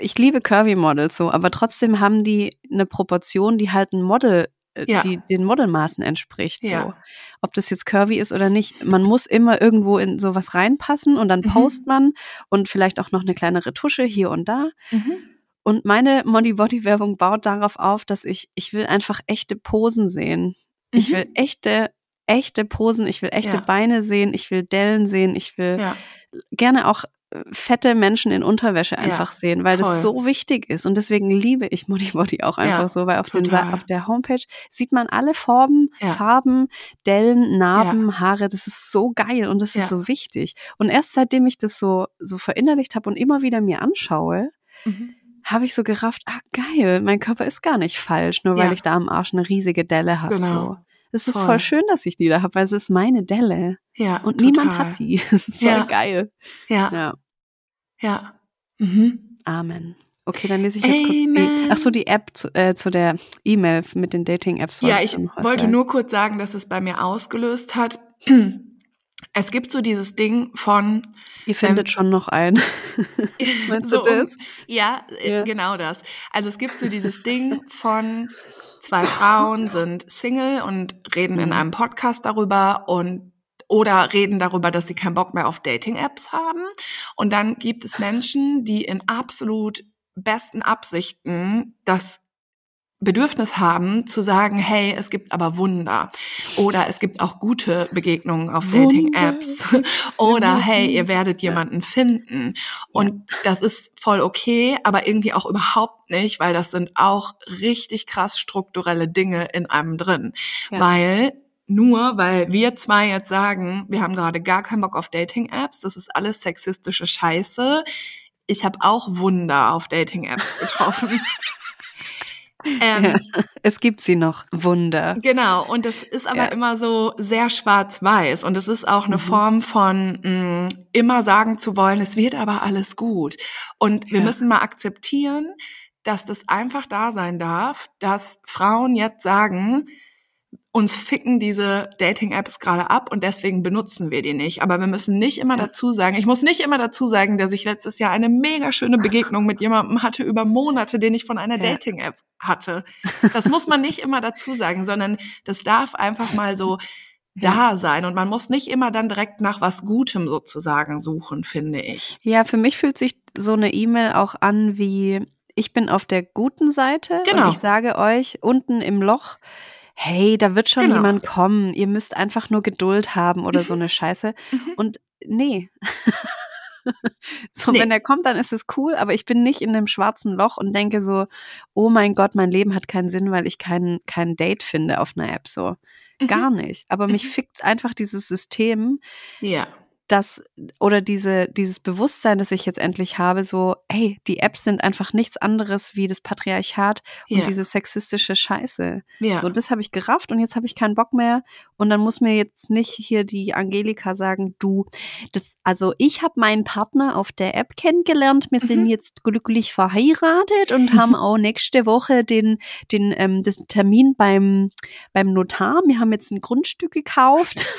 Ich liebe Curvy Models so, aber trotzdem haben die eine Proportion, die halt ein Model, äh, Ja. die den Modelmaßen entspricht. So. Ja. Ob das jetzt curvy ist oder nicht, man muss immer irgendwo in sowas reinpassen und dann Mhm. post man und vielleicht auch noch eine kleine Retusche hier und da. Mhm. Und meine Modi Body Werbung baut darauf auf, dass ich, ich will einfach echte Posen sehen. Ich Mhm. will echte, echte Posen, ich will echte Ja. Beine sehen, ich will Dellen sehen, ich will Ja, gerne auch äh, fette Menschen in Unterwäsche einfach sehen, weil voll. das so wichtig ist. Und deswegen liebe ich Modi Body auch einfach Ja, so, weil auf, den, auf der Homepage sieht man alle Formen, Ja. Farben, Dellen, Narben, Haare. Das ist so geil und das Ja. ist so wichtig. Und erst seitdem ich das so, so verinnerlicht habe und immer wieder mir anschaue, mhm. Habe ich so gerafft, ah geil, mein Körper ist gar nicht falsch, nur weil Ja. ich da am Arsch eine riesige Delle habe. Genau. So. Es ist Voll. voll schön, dass ich die da habe, weil es ist meine Delle ja und total. niemand hat die. Das ist voll Ja. geil. Ja, Ja, ja. Mhm. Amen. Okay, dann lese ich jetzt kurz die, Amen. ach so, die App zu, äh, zu der E-Mail mit den Dating-Apps. Ja, ich wollte nur kurz sagen, dass es bei mir ausgelöst hat. Es gibt so dieses Ding von Ihr findet schon noch ein. Meinst so du das? Um, ja, äh, Ja. genau das. Also es gibt so dieses Ding von zwei Frauen sind Single und reden in Mhm. einem Podcast darüber und oder reden darüber, dass sie keinen Bock mehr auf Dating-Apps haben. Und dann gibt es Menschen, die in absolut besten Absichten das Bedürfnis haben, zu sagen, hey, es gibt aber Wunder. Oder es gibt auch gute Begegnungen auf Dating-Apps. Oder hey, ihr werdet jemanden finden. Und das ist voll okay, aber irgendwie auch überhaupt nicht, weil das sind auch richtig krass strukturelle Dinge in einem drin. Ja. Weil nur weil wir zwei jetzt sagen, wir haben gerade gar keinen Bock auf Dating-Apps, das ist alles sexistische Scheiße. Ich habe auch Wunder auf Dating-Apps getroffen. Ähm, Es gibt sie noch. Wunder. Genau, und das ist aber Ja. immer so sehr schwarz-weiß und es ist auch eine Mhm. Form von mh, immer sagen zu wollen, es wird aber alles gut. Und wir Ja. müssen mal akzeptieren, dass das einfach da sein darf, dass Frauen jetzt sagen, uns ficken diese Dating-Apps gerade ab und deswegen benutzen wir die nicht. Aber wir müssen nicht immer dazu sagen, ich muss nicht immer dazu sagen, dass ich letztes Jahr eine mega schöne Begegnung mit jemandem hatte über Monate, den ich von einer. Dating-App hatte. Das muss man nicht immer dazu sagen, sondern das darf einfach mal so da sein und man muss nicht immer dann direkt nach was Gutem sozusagen suchen, finde ich. Ja, für mich fühlt sich so eine E-Mail auch an wie, ich bin auf der guten Seite Genau. und ich sage euch unten im Loch, hey, da wird schon Genau. jemand kommen, ihr müsst einfach nur Geduld haben oder so eine Scheiße. Mhm. Und nee. so, Nee. wenn er kommt, dann ist es cool, aber ich bin nicht in einem schwarzen Loch und denke so, oh mein Gott, mein Leben hat keinen Sinn, weil ich kein, kein Date finde auf einer App. So. Gar nicht. Aber mich Mhm. fickt einfach dieses System, Ja. Das oder diese, dieses Bewusstsein, das ich jetzt endlich habe, so, ey, die Apps sind einfach nichts anderes wie das Patriarchat und Ja. diese sexistische Scheiße. Ja. So, das habe ich gerafft und jetzt habe ich keinen Bock mehr. Und dann muss mir jetzt nicht hier die Angelika sagen, du, das, also ich habe meinen Partner auf der App kennengelernt, wir sind Mhm. jetzt glücklich verheiratet und haben auch nächste Woche den, den, ähm, das Termin beim, beim Notar. Wir haben jetzt ein Grundstück gekauft.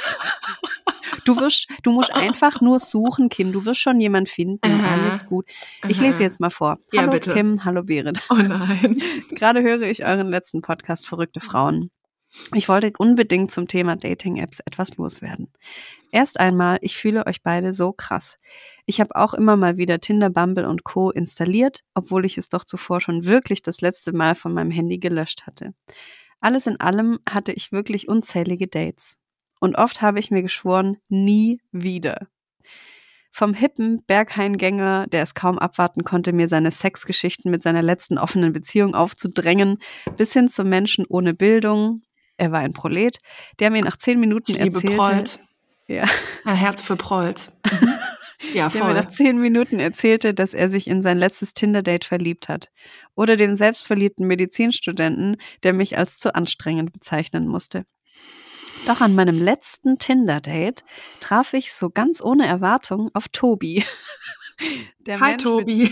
Du wirst, du musst einfach nur suchen, Kim. Du wirst schon jemand finden. Aha. Alles gut. Ich lese jetzt mal vor. Ja, Hallo bitte. Kim, hallo Berit. Oh nein. Gerade höre ich euren letzten Podcast Verrückte Frauen. Ich wollte unbedingt zum Thema Dating-Apps etwas loswerden. Erst einmal, ich fühle euch beide so krass. Ich habe auch immer mal wieder Tinder, Bumble und Co. installiert, obwohl ich es doch zuvor schon wirklich das letzte Mal von meinem Handy gelöscht hatte. Alles in allem hatte ich wirklich unzählige Dates. Und oft habe ich mir geschworen, nie wieder. Vom hippen Berghaingänger, der es kaum abwarten konnte, mir seine Sexgeschichten mit seiner letzten offenen Beziehung aufzudrängen, bis hin zum Menschen ohne Bildung. Er war ein Prolet, der mir nach zehn Minuten Ich liebe erzählte, Prolz. Ja. Ein Herz für Prolz. Mhm. Ja, der mir voll. nach zehn Minuten erzählte, dass er sich in sein letztes Tinder-Date verliebt hat. Oder dem selbstverliebten Medizinstudenten, der mich als zu anstrengend bezeichnen musste. Doch an meinem letzten Tinder-Date traf ich so ganz ohne Erwartung auf Tobi. Der Hi, Mensch, Tobi.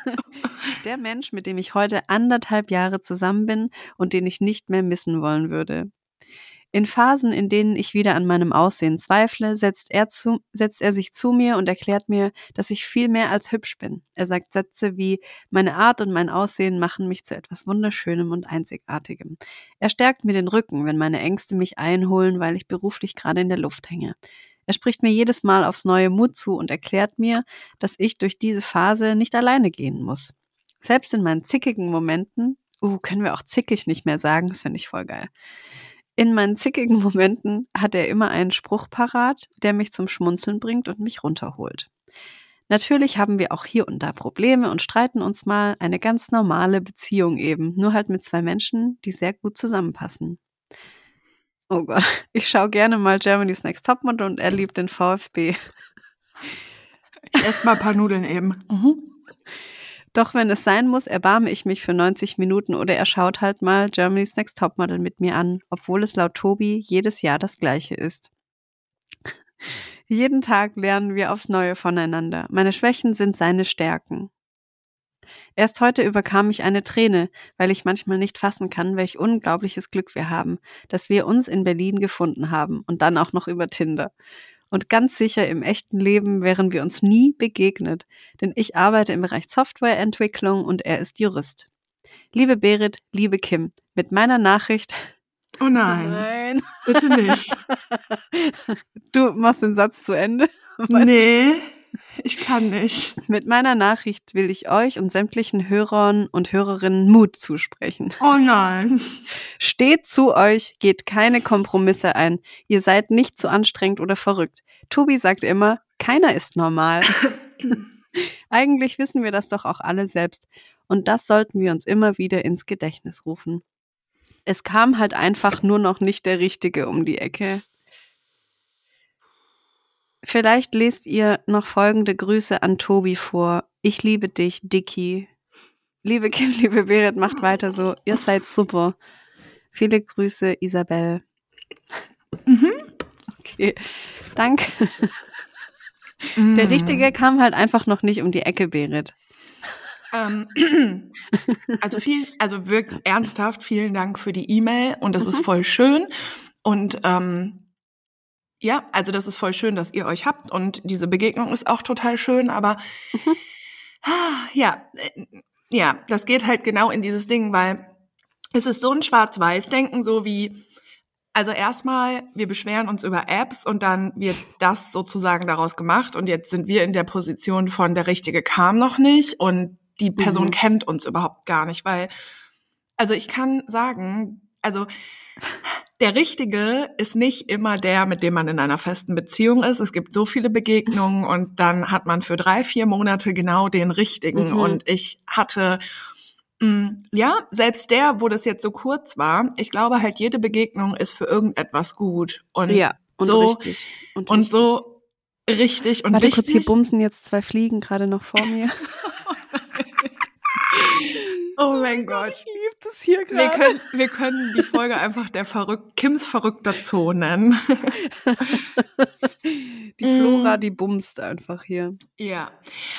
der Mensch, mit dem ich heute anderthalb Jahre zusammen bin und den ich nicht mehr missen wollen würde. In Phasen, in denen ich wieder an meinem Aussehen zweifle, setzt er, zu, setzt er sich zu mir und erklärt mir, dass ich viel mehr als hübsch bin. Er sagt Sätze wie, meine Art und mein Aussehen machen mich zu etwas Wunderschönem und Einzigartigem. Er stärkt mir den Rücken, wenn meine Ängste mich einholen, weil ich beruflich gerade in der Luft hänge. Er spricht mir jedes Mal aufs neue Mut zu und erklärt mir, dass ich durch diese Phase nicht alleine gehen muss. Selbst in meinen zickigen Momenten, uh, können wir auch zickig nicht mehr sagen, das finde ich voll geil. In meinen zickigen Momenten hat er immer einen Spruch parat, der mich zum Schmunzeln bringt und mich runterholt. Natürlich haben wir auch hier und da Probleme und streiten uns mal, eine ganz normale Beziehung eben, nur halt mit zwei Menschen, die sehr gut zusammenpassen. Oh Gott, ich schaue gerne mal Germany's Next Topmodel und er liebt den VfB. Ich esse mal ein paar Nudeln eben. Mhm. Doch wenn es sein muss, erbarme ich mich für 90 Minuten oder er schaut halt mal Germany's Next Topmodel mit mir an, obwohl es laut Tobi jedes Jahr das gleiche ist. Jeden Tag lernen wir aufs Neue voneinander. Meine Schwächen sind seine Stärken. Erst heute überkam mich eine Träne, weil ich manchmal nicht fassen kann, welch unglaubliches Glück wir haben, dass wir uns in Berlin gefunden haben und dann auch noch über Tinder. Und ganz sicher im echten Leben wären wir uns nie begegnet, denn ich arbeite im Bereich Softwareentwicklung und er ist Jurist. Liebe Berit, liebe Kim, mit meiner Nachricht. Oh nein, Nein. bitte nicht. Du machst den Satz zu Ende. Nee, ich kann nicht. Mit meiner Nachricht will ich euch und sämtlichen Hörern und Hörerinnen Mut zusprechen. Oh nein. Steht zu euch, geht keine Kompromisse ein. Ihr seid nicht zu anstrengend oder verrückt. Tobi sagt immer, keiner ist normal. Eigentlich wissen wir das doch auch alle selbst. Und das sollten wir uns immer wieder ins Gedächtnis rufen. Es kam halt einfach nur noch nicht der Richtige um die Ecke. Vielleicht lest ihr noch folgende Grüße an Tobi vor. Ich liebe dich, Dicky. liebe Kim, liebe Berit, macht weiter so. Ihr seid super. Viele Grüße, Isabel. Mhm. Okay, danke. Der Richtige kam halt einfach noch nicht um die Ecke, Berit. Ähm, also viel, also wirklich ernsthaft, vielen Dank für die E-Mail und das ist voll schön. Und ähm, ja, also das ist voll schön, dass ihr euch habt und diese Begegnung ist auch total schön, aber ah, ja, äh, ja, das geht halt genau in dieses Ding, weil es ist so ein Schwarz-Weiß-Denken, so wie, also erstmal, wir beschweren uns über Apps und dann wird das sozusagen daraus gemacht und jetzt sind wir in der Position von der Richtige kam noch nicht und die Person Mhm. kennt uns überhaupt gar nicht, weil, also ich kann sagen, also der Richtige ist nicht immer der, mit dem man in einer festen Beziehung ist. Es gibt so viele Begegnungen und dann hat man für drei, vier Monate genau den Richtigen. Mhm. Und ich hatte, mh, ja, selbst der, wo das jetzt so kurz war, ich glaube halt, jede Begegnung ist für irgendetwas gut. Und, Ja, und so, richtig. Und, und richtig. so richtig und Warte wichtig. kurz, hier bumsen jetzt zwei Fliegen gerade noch vor mir. oh mein Gott. Ich liebe das hier Wir können, wir können die Folge einfach der verrückt, Kims verrückter Zoo nennen. Die Flora, die bumst einfach hier. Ja.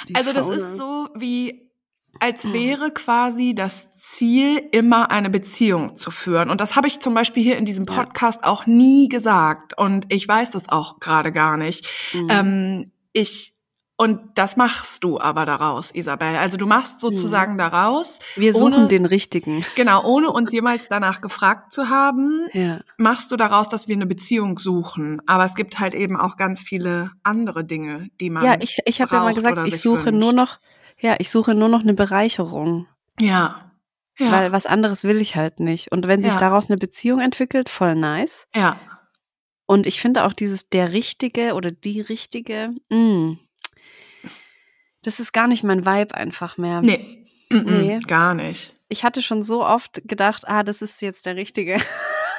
Die Also das Fauna. ist so wie, als Mhm. wäre quasi das Ziel, immer eine Beziehung zu führen. Und das habe ich zum Beispiel hier in diesem Ja. Podcast auch nie gesagt. Und ich weiß das auch gerade gar nicht. Mhm. Ähm, ich, und das machst du aber daraus, Isabel. Also du machst sozusagen daraus, Wir suchen ohne- den richtigen. genau, ohne uns jemals danach gefragt zu haben, Ja. machst du daraus, dass wir eine Beziehung suchen. Aber es gibt halt eben auch ganz viele andere Dinge, die man. Ja, ich, ich habe ja mal gesagt, ich suche nur wünscht. noch, ja, ich suche nur noch eine Bereicherung. Ja. Ja. Weil was anderes will ich halt nicht. Und wenn sich Ja. daraus eine Beziehung entwickelt, voll nice. ja. Und ich finde auch dieses der Richtige oder die Richtige, mh, das ist gar nicht mein Vibe einfach mehr. Nee. Nee. Gar nicht. Ich hatte schon so oft gedacht, ah, das ist jetzt der Richtige.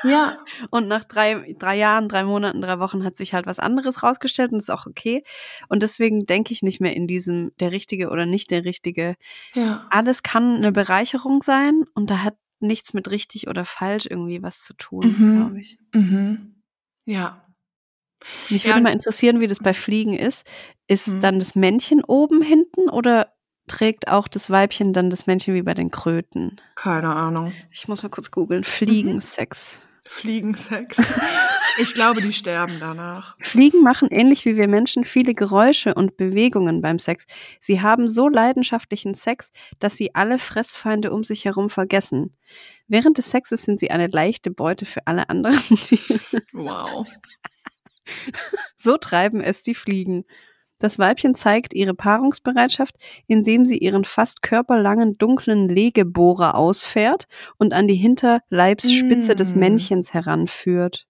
Ja. Und nach drei, drei Jahren, drei Monaten, drei Wochen hat sich halt was anderes rausgestellt und ist auch okay. Und deswegen denke ich nicht mehr in diesem der Richtige oder nicht der Richtige. Ja. Alles kann eine Bereicherung sein und da hat nichts mit richtig oder falsch irgendwie was zu tun, Mhm. glaube ich. Mhm. Ja. Mich Ja, würde mal interessieren, wie das bei Fliegen ist. Ist Mhm. dann das Männchen oben hinten oder trägt auch das Weibchen dann das Männchen wie bei den Kröten? Keine Ahnung. Ich muss mal kurz googeln. Fliegensex. Fliegensex. ich glaube, die sterben danach. Fliegen machen ähnlich wie wir Menschen viele Geräusche und Bewegungen beim Sex. Sie haben so leidenschaftlichen Sex, dass sie alle Fressfeinde um sich herum vergessen. Während des Sexes sind sie eine leichte Beute für alle anderen Tiere. Wow. So treiben es die Fliegen. Das Weibchen zeigt ihre Paarungsbereitschaft, indem sie ihren fast körperlangen dunklen Legebohrer ausfährt und an die Hinterleibsspitze des Mm. Männchens heranführt.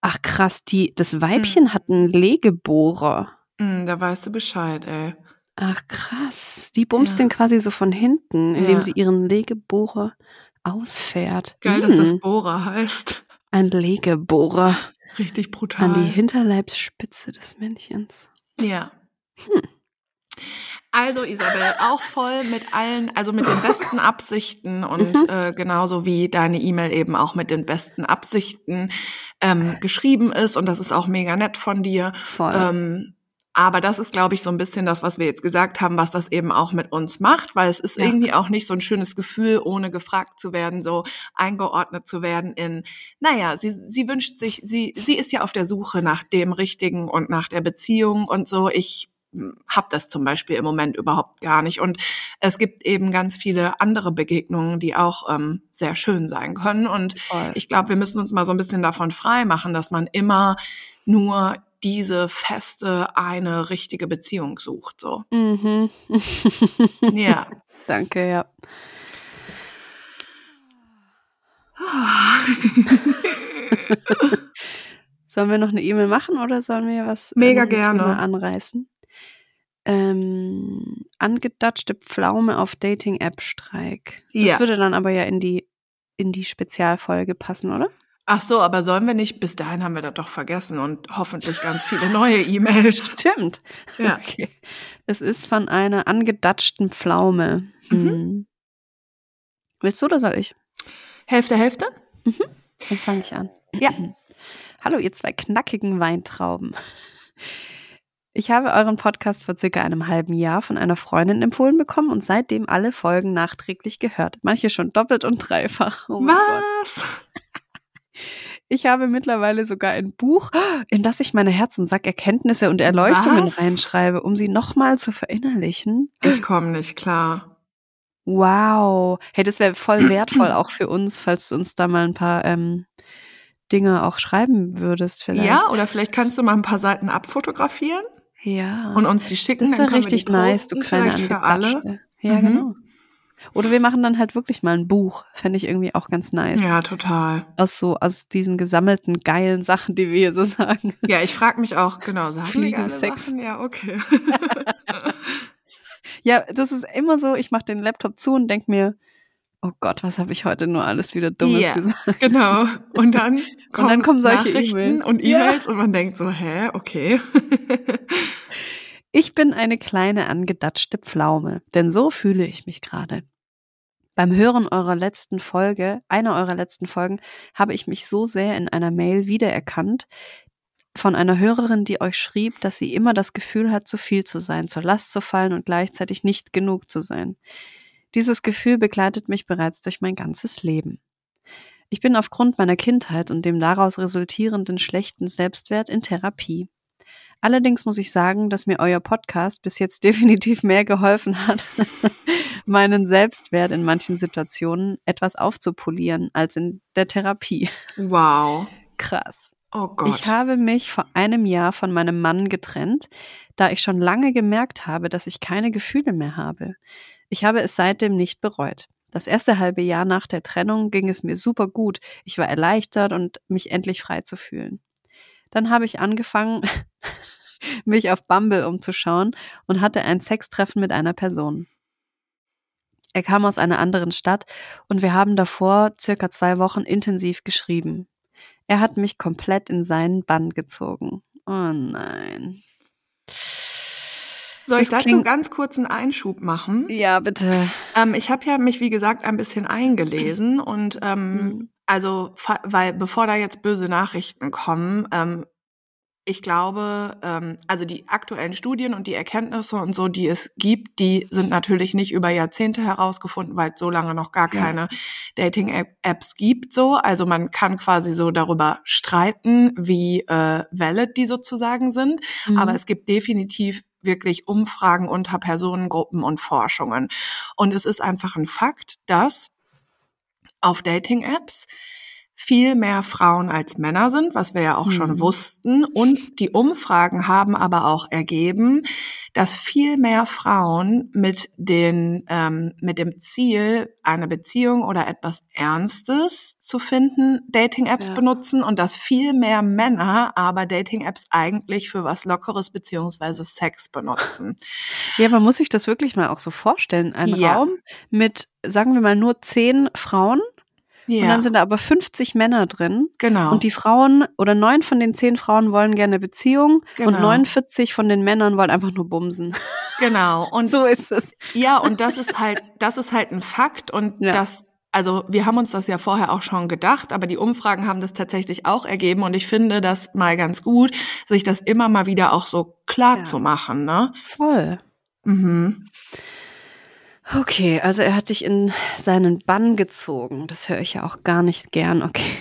Ach krass, die, das Weibchen hat einen Legebohrer. Mm, da weißt du Bescheid, ey. Ach krass, die bumst Ja. den quasi so von hinten, indem Ja. sie ihren Legebohrer ausfährt. Geil, dass das Mm, Bohrer heißt. ein Legebohrer Richtig brutal. an die Hinterleibsspitze des Männchens. Ja. Hm. Also Isabel, auch voll mit allen, also mit den besten Absichten und Mhm. äh, genauso wie deine E-Mail eben auch mit den besten Absichten ähm, geschrieben ist und das ist auch mega nett von dir. Voll. Ähm, aber das ist, glaube ich, so ein bisschen das, was wir jetzt gesagt haben, was das eben auch mit uns macht, weil es ist Ja. irgendwie auch nicht so ein schönes Gefühl, ohne gefragt zu werden, so eingeordnet zu werden in, naja, sie, sie wünscht sich, sie, sie ist ja auf der Suche nach dem Richtigen und nach der Beziehung und so. Ich habe das zum Beispiel im Moment überhaupt gar nicht. Und es gibt eben ganz viele andere Begegnungen, die auch ähm, sehr schön sein können. Und Voll. ich glaube, wir müssen uns mal so ein bisschen davon frei machen, dass man immer nur diese feste, eine richtige Beziehung sucht. So. Mhm. Ja. Danke, ja. Sollen wir noch eine E-Mail machen oder sollen wir was äh, Mega gerne. Thema anreißen? Ähm, angedatschte Pflaume auf Dating-App-Streik. Das Ja. würde dann aber ja in die, in die Spezialfolge passen, oder? Ach so, aber sollen wir nicht, bis dahin haben wir das doch vergessen und hoffentlich ganz viele neue E-Mails. Stimmt. Ja. Okay. Es ist von einer angedatschten Pflaume. Mhm. Hm. Willst du oder soll ich? Hälfte, Hälfte? Dann fange ich an. Ja. Hallo, ihr zwei knackigen Weintrauben. Ich habe euren Podcast vor circa einem halben Jahr von einer Freundin empfohlen bekommen und seitdem alle Folgen nachträglich gehört. Manche schon doppelt und dreifach. Oh mein Gott. Ich habe mittlerweile sogar ein Buch, in das ich meine Herz- und Sackerkenntnisse und Erleuchtungen Was? reinschreibe, um sie nochmal zu verinnerlichen. Ich komme nicht klar. Wow. Hey, das wäre voll wertvoll auch für uns, falls du uns da mal ein paar ähm, Dinge auch schreiben würdest vielleicht. Ja, oder vielleicht kannst du mal ein paar Seiten abfotografieren Ja. und uns die schicken. das wäre richtig nice, du kleine für alle. Ja, Mhm. genau. Oder wir machen dann halt wirklich mal ein Buch. Fände ich irgendwie auch ganz nice. Ja, total. Aus so, aus diesen gesammelten geilen Sachen, die wir hier so sagen. Ja, ich frage mich auch, genau, sagen die Fliegen, geile Sex. Sachen? Ja, okay. Ja, das ist immer so, ich mache den Laptop zu und denk mir, oh Gott, was habe ich heute nur alles wieder Dummes Ja. gesagt. genau. Und dann kommen, dann kommen solche Nachrichten E-Mails. und Ja. E-Mails und man denkt so, hä, okay. Ich bin eine kleine angedatschte Pflaume, denn so fühle ich mich gerade. Beim Hören eurer letzten Folge, einer eurer letzten Folgen, habe ich mich so sehr in einer Mail wiedererkannt von einer Hörerin, die euch schrieb, dass sie immer das Gefühl hat, zu viel zu sein, zur Last zu fallen und gleichzeitig nicht genug zu sein. Dieses Gefühl begleitet mich bereits durch mein ganzes Leben. Ich bin aufgrund meiner Kindheit und dem daraus resultierenden schlechten Selbstwert in Therapie. Allerdings muss ich sagen, dass mir euer Podcast bis jetzt definitiv mehr geholfen hat, meinen Selbstwert in manchen Situationen etwas aufzupolieren als in der Therapie. Wow. Krass. Oh Gott. Ich habe mich vor einem Jahr von meinem Mann getrennt, da ich schon lange gemerkt habe, dass ich keine Gefühle mehr habe. Ich habe es seitdem nicht bereut. Das erste halbe Jahr nach der Trennung ging es mir super gut. Ich war erleichtert und mich endlich frei zu fühlen. Dann habe ich angefangen, mich auf Bumble umzuschauen und hatte ein Sextreffen mit einer Person. Er kam aus einer anderen Stadt und wir haben davor circa zwei Wochen intensiv geschrieben. Er hat mich komplett in seinen Bann gezogen. Oh nein. Soll ich dazu klingt- ganz kurz einen Einschub machen? Ja, bitte. Ähm, ich habe ja mich, wie gesagt, ein bisschen eingelesen und ähm, Mhm. Also, weil bevor da jetzt böse Nachrichten kommen, ähm, ich glaube, ähm, also die aktuellen Studien und die Erkenntnisse und so, die es gibt, die sind natürlich nicht über Jahrzehnte herausgefunden, weil es so lange noch gar Ja. keine Dating-Apps gibt. So, also man kann quasi so darüber streiten, wie äh, valid die sozusagen sind. Mhm. Aber es gibt definitiv wirklich Umfragen unter Personengruppen und Forschungen. Und es ist einfach ein Fakt, dass auf Dating-Apps viel mehr Frauen als Männer sind, was wir ja auch schon Mhm. wussten. Und die Umfragen haben aber auch ergeben, dass viel mehr Frauen mit, den, ähm, mit dem Ziel, eine Beziehung oder etwas Ernstes zu finden, Dating-Apps Ja. benutzen und dass viel mehr Männer aber Dating-Apps eigentlich für was Lockeres beziehungsweise Sex benutzen. ja, man muss sich das wirklich mal auch so vorstellen. Ein Ja. Raum mit, sagen wir mal, nur zehn Frauen Ja, und dann sind da aber 50 Männer drin. genau. Und die Frauen oder neun von den zehn Frauen wollen gerne Beziehung und Genau. 49 von den Männern wollen einfach nur bumsen. genau. Und so ist es. Ja, und das ist halt, das ist halt ein Fakt und Ja. das, also wir haben uns das ja vorher auch schon gedacht, aber die Umfragen haben das tatsächlich auch ergeben und ich finde das mal ganz gut, sich das immer mal wieder auch so klar Ja. zu machen, ne? Voll. Mhm. Okay, also er hat dich in seinen Bann gezogen. Das höre ich ja auch gar nicht gern. Okay.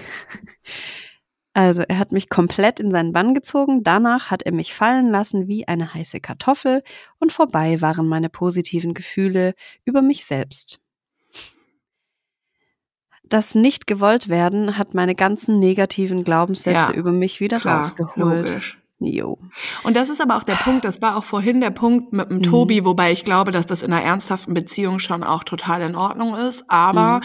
Also er hat mich komplett in seinen Bann gezogen. Danach hat er mich fallen lassen wie eine heiße Kartoffel und vorbei waren meine positiven Gefühle über mich selbst. Das nicht gewollt werden hat meine ganzen negativen Glaubenssätze Ja, über mich wieder Klar, rausgeholt. logisch. Jo. Und das ist aber auch der Punkt, das war auch vorhin der Punkt mit dem Mhm. Tobi, wobei ich glaube, dass das in einer ernsthaften Beziehung schon auch total in Ordnung ist. Aber Mhm.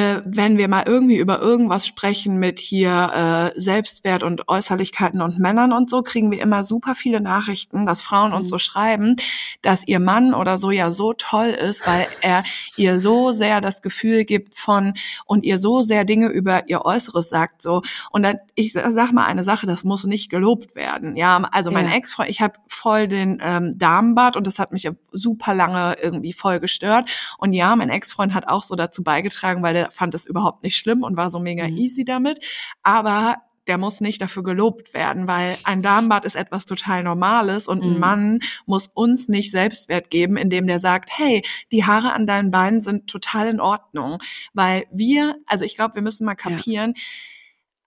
äh, wenn wir mal irgendwie über irgendwas sprechen mit hier äh, Selbstwert und Äußerlichkeiten und Männern und so, kriegen wir immer super viele Nachrichten, dass Frauen uns Mhm. so schreiben, dass ihr Mann oder so ja so toll ist, weil er ihr so sehr das Gefühl gibt von und ihr so sehr Dinge über ihr Äußeres sagt so. Und dann, ich sag mal eine Sache, das muss nicht gelobt werden. Werden. Ja, also mein Ja. Ex-Freund, ich habe voll den ähm, Damenbart und das hat mich super lange irgendwie voll gestört. Und ja, mein Ex-Freund hat auch so dazu beigetragen, weil der fand es überhaupt nicht schlimm und war so mega Mhm. easy damit. Aber der muss nicht dafür gelobt werden, weil ein Damenbart ist etwas total Normales und ein Mhm. Mann muss uns nicht Selbstwert geben, indem der sagt, hey, die Haare an deinen Beinen sind total in Ordnung. Weil wir, also ich glaube, wir müssen mal kapieren,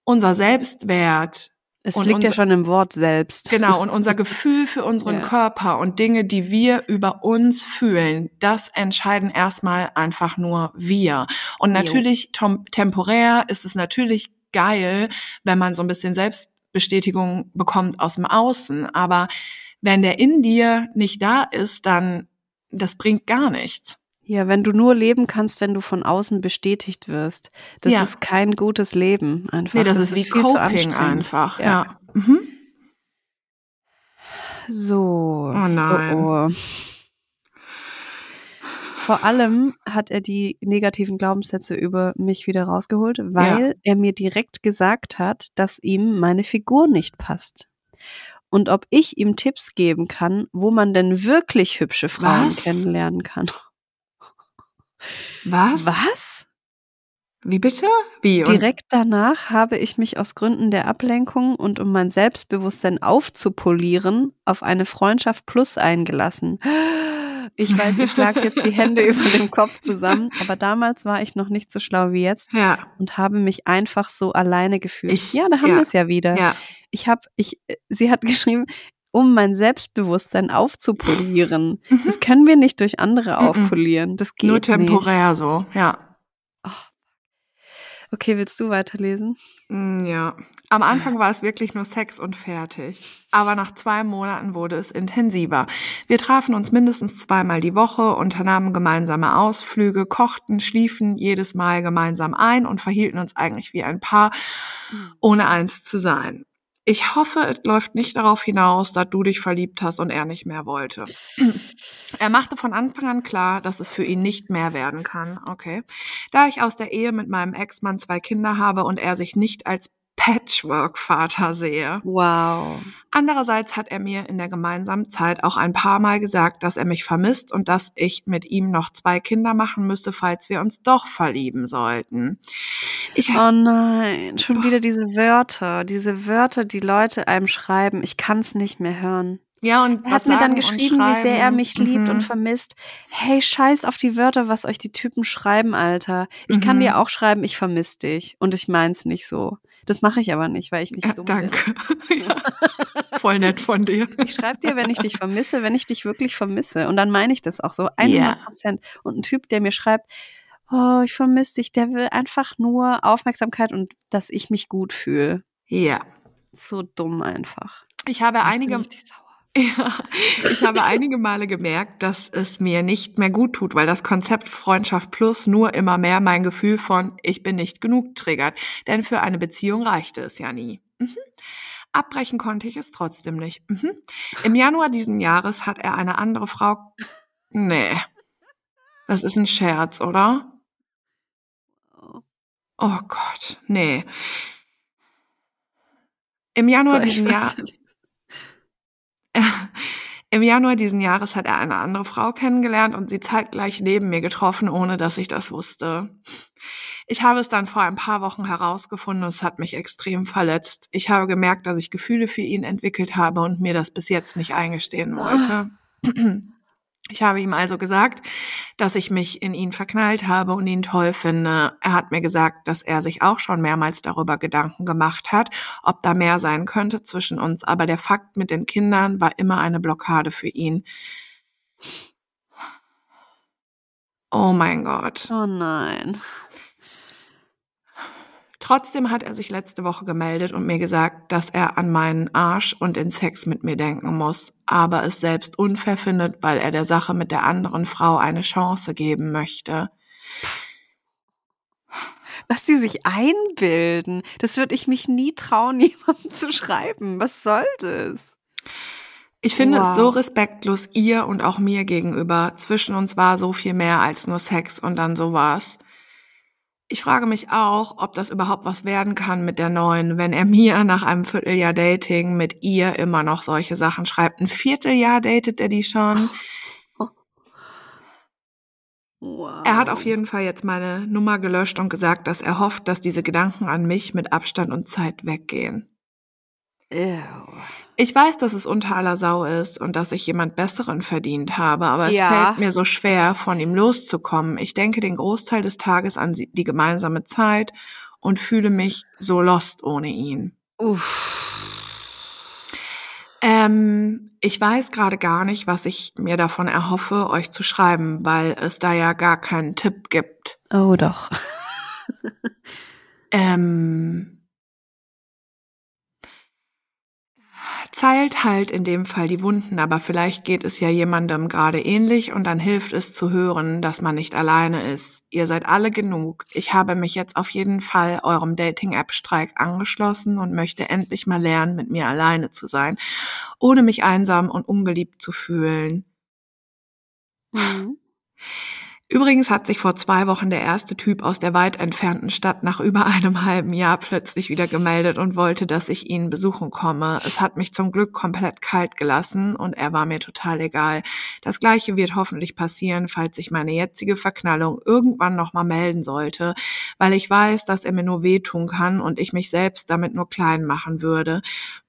unser Selbstwert Es Und liegt ja unser- schon im Wort selbst. Genau, und unser Gefühl für unseren Ja. Körper und Dinge, die wir über uns fühlen, das entscheiden erstmal einfach nur wir. Und natürlich tom- temporär ist es natürlich geil, wenn man so ein bisschen Selbstbestätigung bekommt aus dem Außen. Aber wenn der in dir nicht da ist, dann das bringt gar nichts. Ja, wenn du nur leben kannst, wenn du von außen bestätigt wirst. Das Ja. ist kein gutes Leben einfach. Nee, das, ist wie viel zu Coping einfach. Ja. Ja. Mhm. So. Oh nein. Oh, oh. Vor allem hat er die negativen Glaubenssätze über mich wieder rausgeholt, weil er mir direkt gesagt hat, dass ihm meine Figur nicht passt. Und ob ich ihm Tipps geben kann, wo man denn wirklich hübsche Frauen Was? kennenlernen kann. Was? Was? Wie bitte? Wie? Und- Direkt danach habe ich mich aus Gründen der Ablenkung und um mein Selbstbewusstsein aufzupolieren auf eine Freundschaft plus eingelassen. Ich weiß, ich schlage jetzt die Hände über dem Kopf zusammen, aber damals war ich noch nicht so schlau wie jetzt Ja, und habe mich einfach so alleine gefühlt. Ich- ja, da haben ja, wir es ja wieder. ja. Ich habe, ich, sie hat geschrieben, um mein Selbstbewusstsein aufzupolieren. Mhm. Das können wir nicht durch andere Mhm. aufpolieren. Das geht Nur nicht. temporär so, ja. Okay, willst du weiterlesen? Mm, Ja. Am Anfang war es wirklich nur Sex und fertig. Aber nach zwei Monaten wurde es intensiver. Wir trafen uns mindestens zweimal die Woche, unternahmen gemeinsame Ausflüge, kochten, schliefen jedes Mal gemeinsam ein und verhielten uns eigentlich wie ein Paar, ohne eins zu sein. Ich hoffe, es läuft nicht darauf hinaus, dass du dich verliebt hast und er nicht mehr wollte. Er machte von Anfang an klar, dass es für ihn nicht mehr werden kann. Okay. Da ich aus der Ehe mit meinem Ex-Mann zwei Kinder habe und er sich nicht als Patchwork-Vater sehe. Wow. Andererseits hat er mir in der gemeinsamen Zeit auch ein paar Mal gesagt, dass er mich vermisst und dass ich mit ihm noch zwei Kinder machen müsste, falls wir uns doch verlieben sollten. Ich Oh nein, schon wieder diese Wörter, diese Wörter, die Leute einem schreiben. Ich kann es nicht mehr hören. ja und Er hat mir dann geschrieben, wie sehr er mich liebt Mhm. und vermisst. Hey, scheiß auf die Wörter, was euch die Typen schreiben, Alter. Ich kann Mhm. dir auch schreiben, ich vermiss dich. Und ich mein's nicht so. Das mache ich aber nicht, weil ich nicht Ja, dumm bin. danke. ja. Voll nett von dir. Ich schreibe dir, wenn ich dich vermisse, wenn ich dich wirklich vermisse. Und dann meine ich das auch so, 100 Ja. Prozent. Und ein Typ, der mir schreibt, oh, ich vermisse dich, der will einfach nur Aufmerksamkeit und dass ich mich gut fühle. Ja. So dumm einfach. Ich habe Ich bin einige richtig sauer. Ja, ich habe einige Male gemerkt, dass es mir nicht mehr gut tut, weil das Konzept Freundschaft Plus nur immer mehr mein Gefühl von ich bin nicht genug triggert. Denn für eine Beziehung reichte es ja nie. Mhm. Abbrechen konnte ich es trotzdem nicht. Mhm. Im Januar diesen Jahres hat er eine andere Frau. Nee. Das ist ein Scherz, oder? Oh Gott, nee. Im Januar diesen Jahr. weiterlesen? Im Januar diesen Jahres hat er eine andere Frau kennengelernt und sie zeitgleich neben mir getroffen, ohne dass ich das wusste. Ich habe es dann vor ein paar Wochen herausgefunden und es hat mich extrem verletzt. Ich habe gemerkt, dass ich Gefühle für ihn entwickelt habe und mir das bis jetzt nicht eingestehen wollte. Ich habe ihm also gesagt, dass ich mich in ihn verknallt habe und ihn toll finde. Er hat mir gesagt, dass er sich auch schon mehrmals darüber Gedanken gemacht hat, ob da mehr sein könnte zwischen uns. Aber der Fakt mit den Kindern war immer eine Blockade für ihn. Oh mein Gott. Oh nein. Trotzdem hat er sich letzte Woche gemeldet und mir gesagt, dass er an meinen Arsch und den Sex mit mir denken muss, aber es selbst unfair findet, weil er der Sache mit der anderen Frau eine Chance geben möchte. Was die sich einbilden, das würde ich mich nie trauen, jemandem zu schreiben. Was soll das? Ich finde Wow. es so respektlos ihr und auch mir gegenüber. Zwischen uns war so viel mehr als nur Sex und dann sowas. Ich frage mich auch, ob das überhaupt was werden kann mit der neuen, wenn er mir nach einem Vierteljahr Dating mit ihr immer noch solche Sachen schreibt. Ein Vierteljahr datet er die schon. Wow. Er hat auf jeden Fall jetzt meine Nummer gelöscht und gesagt, dass er hofft, dass diese Gedanken an mich mit Abstand und Zeit weggehen. Ew. Ich weiß, dass es unter aller Sau ist und dass ich jemand Besseren verdient habe, aber es Ja. fällt mir so schwer, von ihm loszukommen. Ich denke den Großteil des Tages an die gemeinsame Zeit und fühle mich so lost ohne ihn. Uff. Ähm, ich weiß gerade gar nicht, was ich mir davon erhoffe, euch zu schreiben, weil es da ja gar keinen Tipp gibt. Oh doch. Ähm, zeilt halt in dem Fall die Wunden, aber vielleicht geht es ja jemandem gerade ähnlich und dann hilft es zu hören, dass man nicht alleine ist. Ihr seid alle genug. Ich habe mich jetzt auf jeden Fall eurem Dating-App-Streik angeschlossen und möchte endlich mal lernen, mit mir alleine zu sein, ohne mich einsam und ungeliebt zu fühlen. Mhm. Übrigens hat sich vor zwei Wochen der erste Typ aus der weit entfernten Stadt nach über einem halben Jahr plötzlich wieder gemeldet und wollte, dass ich ihn besuchen komme. Es hat mich zum Glück komplett kalt gelassen und er war mir total egal. Das gleiche wird hoffentlich passieren, falls sich meine jetzige Verknallung irgendwann nochmal melden sollte, weil ich weiß, dass er mir nur wehtun kann und ich mich selbst damit nur klein machen würde.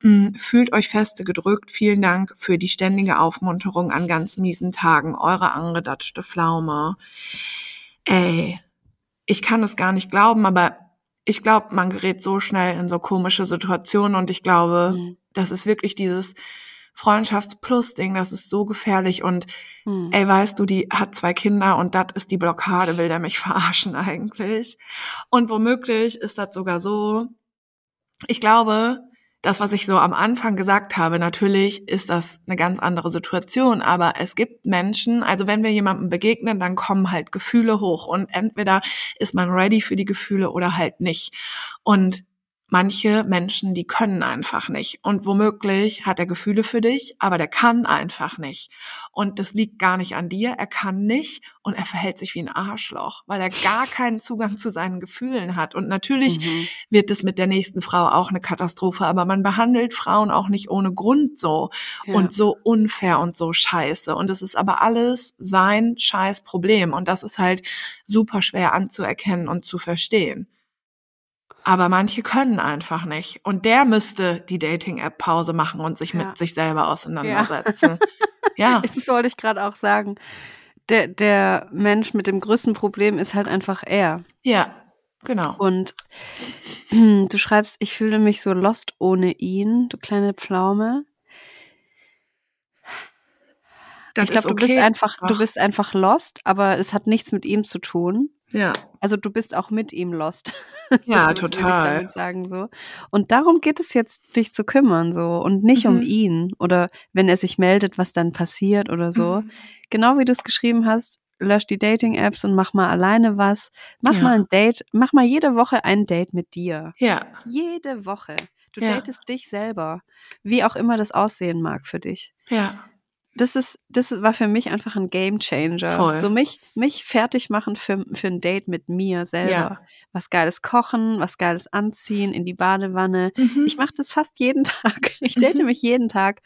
Mm, Fühlt euch feste gedrückt. Vielen Dank für die ständige Aufmunterung an ganz miesen Tagen. Eure angedatschte Pflaume. Ey, ich kann es gar nicht glauben, aber ich glaube, man gerät so schnell in so komische Situationen und ich glaube, Mhm. das ist wirklich dieses Freundschafts-Plus-Ding, das ist so gefährlich und Mhm. ey, weißt du, die hat zwei Kinder und das ist die Blockade, will der mich verarschen eigentlich. Und womöglich ist das sogar so, ich glaube, das, was ich so am Anfang gesagt habe, natürlich ist das eine ganz andere Situation, aber es gibt Menschen, also wenn wir jemandem begegnen, dann kommen halt Gefühle hoch und entweder ist man ready für die Gefühle oder halt nicht. Und manche Menschen, die können einfach nicht. Und womöglich hat er Gefühle für dich, aber der kann einfach nicht. Und das liegt gar nicht an dir. Er kann nicht und er verhält sich wie ein Arschloch, weil er gar keinen Zugang zu seinen Gefühlen hat. Und natürlich Mhm. wird es mit der nächsten Frau auch eine Katastrophe, aber man behandelt Frauen auch nicht ohne Grund so Ja. und so unfair und so scheiße. Und es ist aber alles sein scheiß Problem. Und das ist halt super schwer anzuerkennen und zu verstehen. Aber manche können einfach nicht. Und der müsste die Dating-App Pause machen und sich Ja. mit sich selber auseinandersetzen. Ja. Das wollte ich gerade auch sagen. Der, der Mensch mit dem größten Problem ist halt einfach er. ja, genau. Und du schreibst, ich fühle mich so lost ohne ihn, du kleine Pflaume. Das ich glaube, ist du bist okay. einfach, du bist einfach lost, aber es hat nichts mit ihm zu tun. Ja, Also du bist auch mit ihm lost. ja, total. damit sagen so. Und darum geht es jetzt, dich zu kümmern so und nicht um Mhm. ihn oder wenn er sich meldet, was dann passiert oder so. Mhm. Genau wie du es geschrieben hast, lösch die Dating-Apps und mach mal alleine was. Mach Ja. mal ein Date, mach mal jede Woche ein Date mit dir. Ja, Jede Woche. Du Ja. datest dich selber, wie auch immer das aussehen mag für dich. ja, Das ist, das war für mich einfach ein Game Changer. Voll. So mich, mich fertig machen für, für ein Date mit mir selber. Ja. Was geiles kochen, was geiles anziehen, in die Badewanne. Mhm. Ich mache das fast jeden Tag. Ich date Mhm. mich jeden Tag.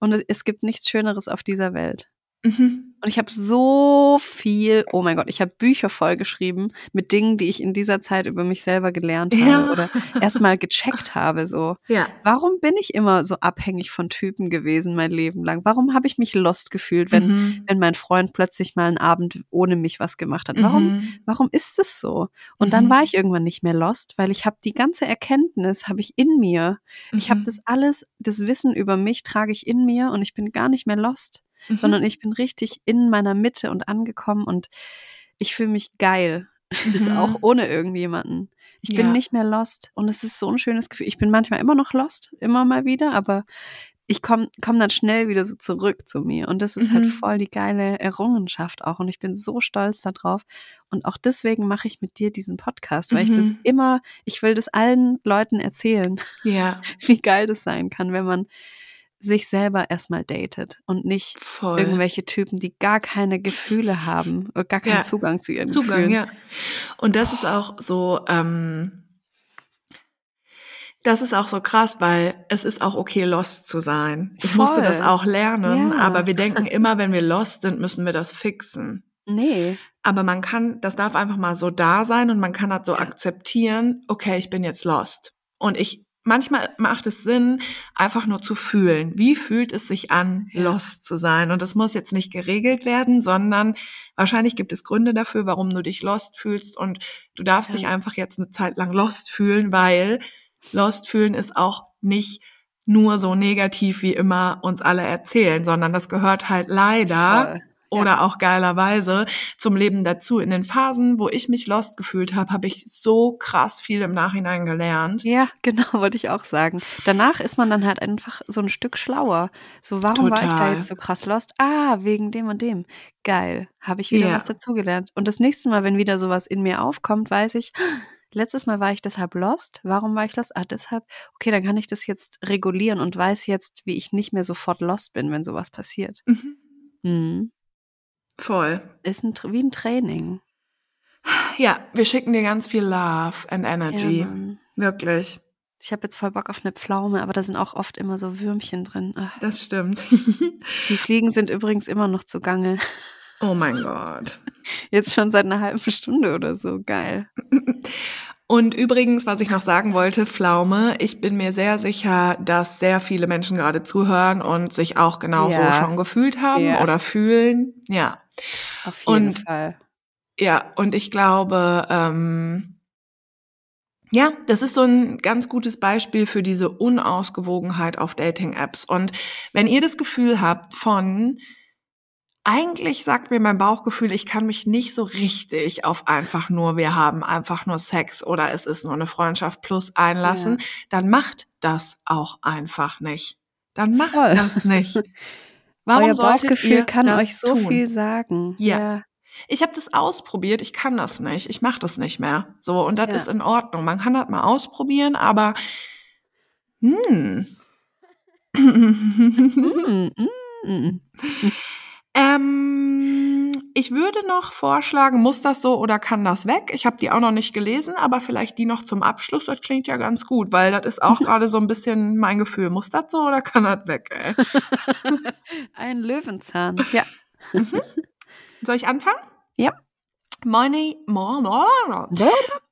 Und es, es gibt nichts Schöneres auf dieser Welt. Mhm. Und ich habe so viel, oh mein Gott, ich habe Bücher vollgeschrieben mit Dingen, die ich in dieser Zeit über mich selber gelernt habe Ja. oder erstmal gecheckt habe. So, Ja. warum bin ich immer so abhängig von Typen gewesen mein Leben lang? Warum habe ich mich lost gefühlt, wenn, Mhm. wenn mein Freund plötzlich mal einen Abend ohne mich was gemacht hat? Warum, Mhm. warum ist es so? Und dann Mhm. war ich irgendwann nicht mehr lost, weil ich habe die ganze Erkenntnis, habe ich in mir. Ich habe Mhm. das alles, das Wissen über mich trage ich in mir und ich bin gar nicht mehr lost Mhm. sondern ich bin richtig in meiner Mitte und angekommen und ich fühle mich geil, Mhm. auch ohne irgendjemanden. Ich bin Ja. nicht mehr lost und es ist so ein schönes Gefühl. Ich bin manchmal immer noch lost, immer mal wieder, aber ich komme komm dann schnell wieder so zurück zu mir und das ist halt Mhm. voll die geile Errungenschaft auch und ich bin so stolz darauf und auch deswegen mache ich mit dir diesen Podcast, weil ich das Mhm. immer, ich will das allen Leuten erzählen, Ja. wie geil das sein kann, wenn man sich selber erstmal datet und nicht Voll. irgendwelche Typen, die gar keine Gefühle haben oder gar keinen Ja. Zugang zu ihren Zugang, Gefühlen. ja. Und das ist auch so, ähm, das ist auch so krass, weil es ist auch okay, lost zu sein. Ich musste Voll. das auch lernen, Ja. aber wir denken immer, wenn wir lost sind, müssen wir das fixen. Nee. Aber man kann, das darf einfach mal so da sein und man kann das so akzeptieren, okay, ich bin jetzt lost. Und ich, manchmal macht es Sinn, einfach nur zu fühlen. Wie fühlt es sich an, lost zu sein? Und das muss jetzt nicht geregelt werden, sondern wahrscheinlich gibt es Gründe dafür, warum du dich lost fühlst und du darfst Ja. dich einfach jetzt eine Zeit lang lost fühlen, weil lost fühlen ist auch nicht nur so negativ, wie immer uns alle erzählen, sondern das gehört halt leider Voll. Oder auch geilerweise zum Leben dazu. In den Phasen, wo ich mich lost gefühlt habe, habe ich so krass viel im Nachhinein gelernt. Ja, genau, wollte ich auch sagen. Danach ist man dann halt einfach so ein Stück schlauer. So, warum war ich da Total. jetzt so krass lost? Ah, wegen dem und dem. Geil. Habe ich wieder Ja. was dazugelernt. Und das nächste Mal, wenn wieder sowas in mir aufkommt, weiß ich, letztes Mal war ich deshalb lost. Warum war ich lost? Ah, deshalb. Okay, dann kann ich das jetzt regulieren und weiß jetzt, wie ich nicht mehr sofort lost bin, wenn sowas passiert. Mhm. Mhm. Voll. Ist ein, wie ein Training. Ja, wir schicken dir ganz viel Love and Energy. Ja. Wirklich. ich habe jetzt voll Bock auf eine Pflaume, aber da sind auch oft immer so Würmchen drin. Ach. Das stimmt. Die Fliegen sind übrigens immer noch zugange. oh mein Gott. Jetzt schon seit einer halben Stunde oder so. Geil. Und übrigens, was ich noch sagen wollte, Pflaume, ich bin mir sehr sicher, dass sehr viele Menschen gerade zuhören und sich auch genauso Ja. schon gefühlt haben Ja. oder fühlen. Ja. Auf jeden Und- Fall. Ja, und ich glaube, ähm, ja, das ist so ein ganz gutes Beispiel für diese Unausgewogenheit auf Dating-Apps. Und wenn ihr das Gefühl habt von, eigentlich sagt mir mein Bauchgefühl, ich kann mich nicht so richtig auf einfach nur, wir haben einfach nur Sex oder es ist nur eine Freundschaft plus einlassen, dann macht das auch einfach nicht. Dann macht Voll. das nicht. Warum Euer Bauchgefühl ihr kann das euch so tun? viel sagen. Ja. Ich habe das ausprobiert, ich kann das nicht, ich mache das nicht mehr. So, und das Ja. ist in Ordnung. Man kann das mal ausprobieren, aber hm. Mm, mm, mm. ähm, ich würde noch vorschlagen, muss das so oder kann das weg? Ich habe die auch noch nicht gelesen, aber vielleicht die noch zum Abschluss. Das klingt ja ganz gut, weil das ist auch gerade so ein bisschen mein Gefühl. Muss das so oder kann das weg? Ey? Ein Löwenzahn. Ja. Soll ich anfangen? Ja. Moini, mo, mo, mo.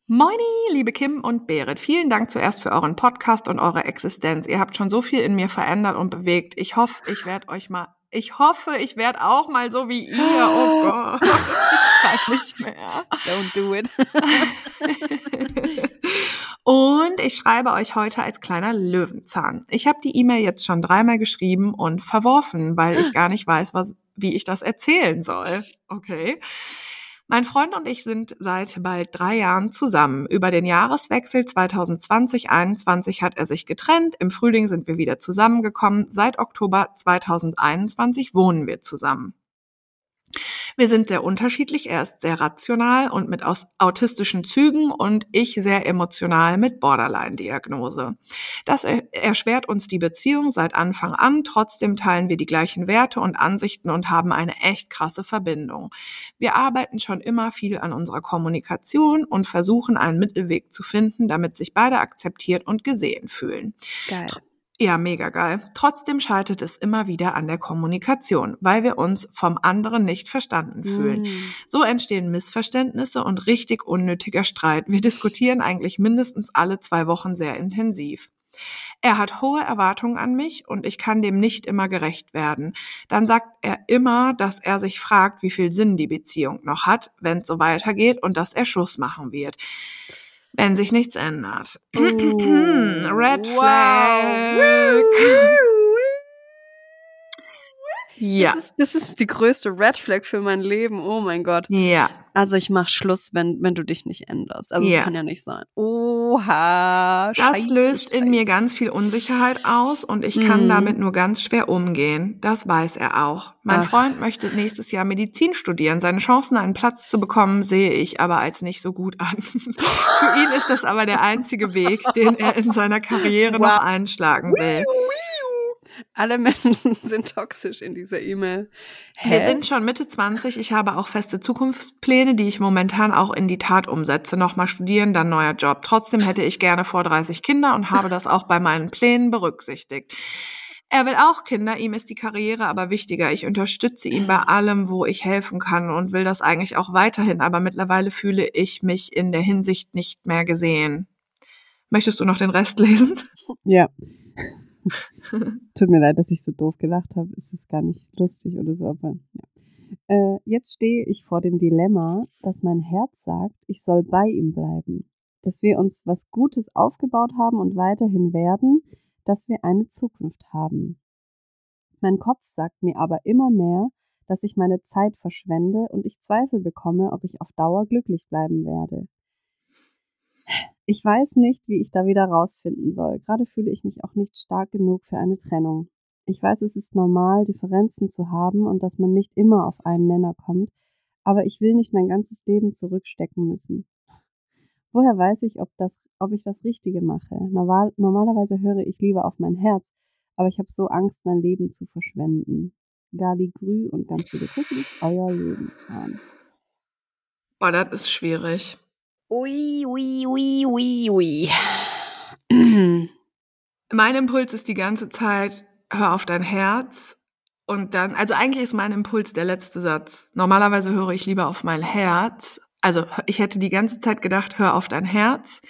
Moini, liebe Kim und Berit. Vielen Dank zuerst für euren Podcast und eure Existenz. Ihr habt schon so viel in mir verändert und bewegt. Ich hoffe, ich werde euch mal, ich hoffe, ich werde auch mal so wie ihr. Oh Gott. Ich kann nicht mehr. Don't do it. Und ich schreibe euch heute als kleiner Löwenzahn. Ich habe die E-Mail jetzt schon dreimal geschrieben und verworfen, weil ich gar nicht weiß, was, wie ich das erzählen soll. Okay. Mein Freund und ich sind seit bald drei Jahren zusammen. Über den Jahreswechsel 2020-21 hat er sich getrennt. Im Frühling sind wir wieder zusammengekommen. Seit Oktober 2021 wohnen wir zusammen. Wir sind sehr unterschiedlich. Er ist sehr rational und mit autistischen Zügen und ich sehr emotional mit Borderline-Diagnose. Das er erschwert uns die Beziehung seit Anfang an. Trotzdem teilen wir die gleichen Werte und Ansichten und haben eine echt krasse Verbindung. Wir arbeiten schon immer viel an unserer Kommunikation und versuchen einen Mittelweg zu finden, damit sich beide akzeptiert und gesehen fühlen. Geil. Ja, mega geil. Trotzdem scheitert es immer wieder an der Kommunikation, weil wir uns vom anderen nicht verstanden fühlen. Mm. So entstehen Missverständnisse und richtig unnötiger Streit. Wir diskutieren eigentlich mindestens alle zwei Wochen sehr intensiv. Er hat hohe Erwartungen an mich und ich kann dem nicht immer gerecht werden. Dann sagt er immer, dass er sich fragt, wie viel Sinn die Beziehung noch hat, wenn es so weitergeht und dass er Schluss machen wird. Wenn sich nichts ändert. Oh. Red Wow. Flag. Ja. Das ist, das ist die größte Red Flag für mein Leben. Oh mein Gott. Ja. Also ich mach Schluss, wenn, wenn du dich nicht änderst. Also Ja. das kann ja nicht sein. Oha. Das Scheiße, löst in Scheiße. mir ganz viel Unsicherheit aus und ich kann Mhm. damit nur ganz schwer umgehen. Das weiß er auch. Mein Ach. Freund möchte nächstes Jahr Medizin studieren. Seine Chancen, einen Platz zu bekommen, sehe ich aber als nicht so gut an. Für ihn ist das aber der einzige Weg, den er in seiner Karriere noch Wow. einschlagen will. Alle Menschen sind toxisch in dieser E-Mail. Wir sind schon Mitte 20. Ich habe auch feste Zukunftspläne, die ich momentan auch in die Tat umsetze. Nochmal studieren, dann neuer Job. Trotzdem hätte ich gerne vor 30 Kinder und habe das auch bei meinen Plänen berücksichtigt. Er will auch Kinder, ihm ist die Karriere aber wichtiger. Ich unterstütze ihn bei allem, wo ich helfen kann und will das eigentlich auch weiterhin, aber mittlerweile fühle ich mich in der Hinsicht nicht mehr gesehen. Möchtest du noch den Rest lesen? Ja. Tut mir leid, dass ich so doof gelacht habe. Es ist gar nicht lustig oder so, aber ja. Äh, jetzt stehe ich vor dem Dilemma, dass mein Herz sagt, ich soll bei ihm bleiben. Dass wir uns was Gutes aufgebaut haben und weiterhin werden, dass wir eine Zukunft haben. Mein Kopf sagt mir aber immer mehr, dass ich meine Zeit verschwende und ich Zweifel bekomme, ob ich auf Dauer glücklich bleiben werde. Ich weiß nicht, wie ich da wieder rausfinden soll. Gerade fühle ich mich auch nicht stark genug für eine Trennung. Ich weiß, es ist normal, Differenzen zu haben und dass man nicht immer auf einen Nenner kommt, aber ich will nicht mein ganzes Leben zurückstecken müssen. Woher weiß ich, ob, das, ob ich das Richtige mache? Normal, normalerweise höre ich lieber auf mein Herz, aber ich habe so Angst, mein Leben zu verschwenden. Gali Grü und ganz viele Küssen, euer Lebenshahn. Boah, das ist schwierig. Ui, ui, ui, ui, ui. mein Impuls ist die ganze Zeit, hör auf dein Herz. Und dann, also eigentlich ist mein Impuls der letzte Satz. Normalerweise höre ich lieber auf mein Herz, also ich hätte die ganze Zeit gedacht, hör auf dein Herz.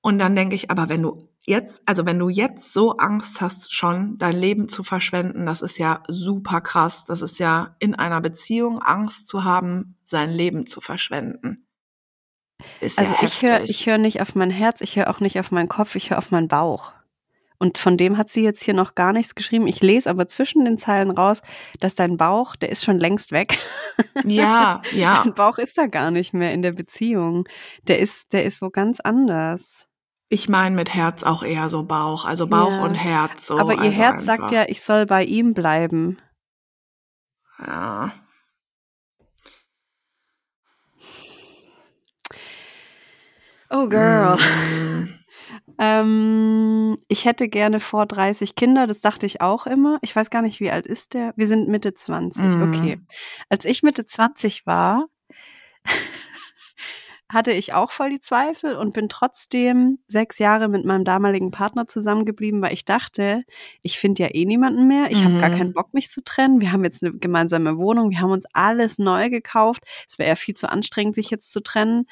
Und dann denke ich, aber wenn du jetzt, also wenn du jetzt so Angst hast, schon dein Leben zu verschwenden, das ist ja super krass. Das ist ja in einer Beziehung Angst zu haben, sein Leben zu verschwenden. Ist also ja ich höre ich hör nicht auf mein Herz, ich höre auch nicht auf meinen Kopf, ich höre auf meinen Bauch. Und von dem hat sie jetzt hier noch gar nichts geschrieben. Ich lese aber zwischen den Zeilen raus, dass dein Bauch, der ist schon längst weg. Ja, ja. Dein Bauch ist da gar nicht mehr in der Beziehung. Der ist, der ist wo ganz anders. Ich meine mit Herz auch eher so Bauch, also Bauch ja. und Herz. So. Aber ihr also Herz einfach. sagt ja, ich soll bei ihm bleiben. Ja. Oh girl. Mm. Ähm, ich hätte gerne vor 30 Kinder, das dachte ich auch immer. Ich weiß gar nicht, wie alt ist der? Wir sind Mitte 20, mhm. okay. Als ich Mitte 20 war, hatte ich auch voll die Zweifel und bin trotzdem sechs Jahre mit meinem damaligen Partner zusammengeblieben, weil ich dachte, ich finde ja eh niemanden mehr. Ich mhm. habe gar keinen Bock, mich zu trennen. Wir haben jetzt eine gemeinsame Wohnung. Wir haben uns alles neu gekauft. Es wäre ja viel zu anstrengend, sich jetzt zu trennen.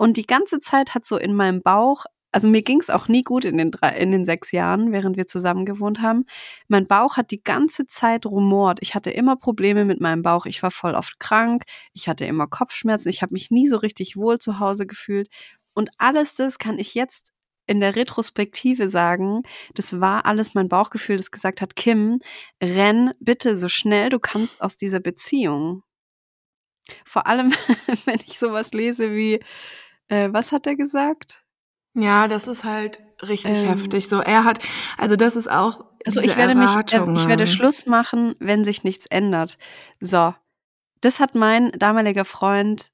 Und die ganze Zeit hat so in meinem Bauch also mir ging es auch nie gut in den, drei, in den sechs Jahren, während wir zusammen gewohnt haben. Mein Bauch hat die ganze Zeit rumort. Ich hatte immer Probleme mit meinem Bauch. Ich war voll oft krank. Ich hatte immer Kopfschmerzen. Ich habe mich nie so richtig wohl zu Hause gefühlt. Und alles das kann ich jetzt in der Retrospektive sagen, das war alles mein Bauchgefühl, das gesagt hat, Kim, renn bitte so schnell du kannst aus dieser Beziehung. Vor allem, wenn ich sowas lese wie, äh, was hat er gesagt? Ja, das ist halt richtig ähm, heftig. So, er hat, also das ist auch. Also ich werde mich, äh, ich werde Schluss machen, wenn sich nichts ändert. So, das hat mein damaliger Freund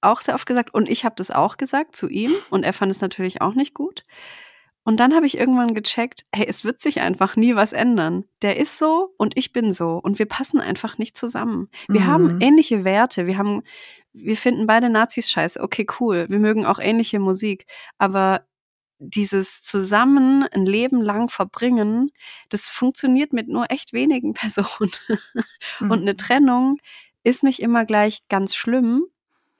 auch sehr oft gesagt und ich habe das auch gesagt zu ihm und er fand es natürlich auch nicht gut. Und dann habe ich irgendwann gecheckt, hey, es wird sich einfach nie was ändern. Der ist so und ich bin so und wir passen einfach nicht zusammen. Wir mhm. haben ähnliche Werte, wir haben wir finden beide Nazis scheiße. Okay, cool. Wir mögen auch ähnliche Musik, aber dieses zusammen ein Leben lang verbringen, das funktioniert mit nur echt wenigen Personen. Mhm. Und eine. Trennung ist nicht immer gleich ganz schlimm,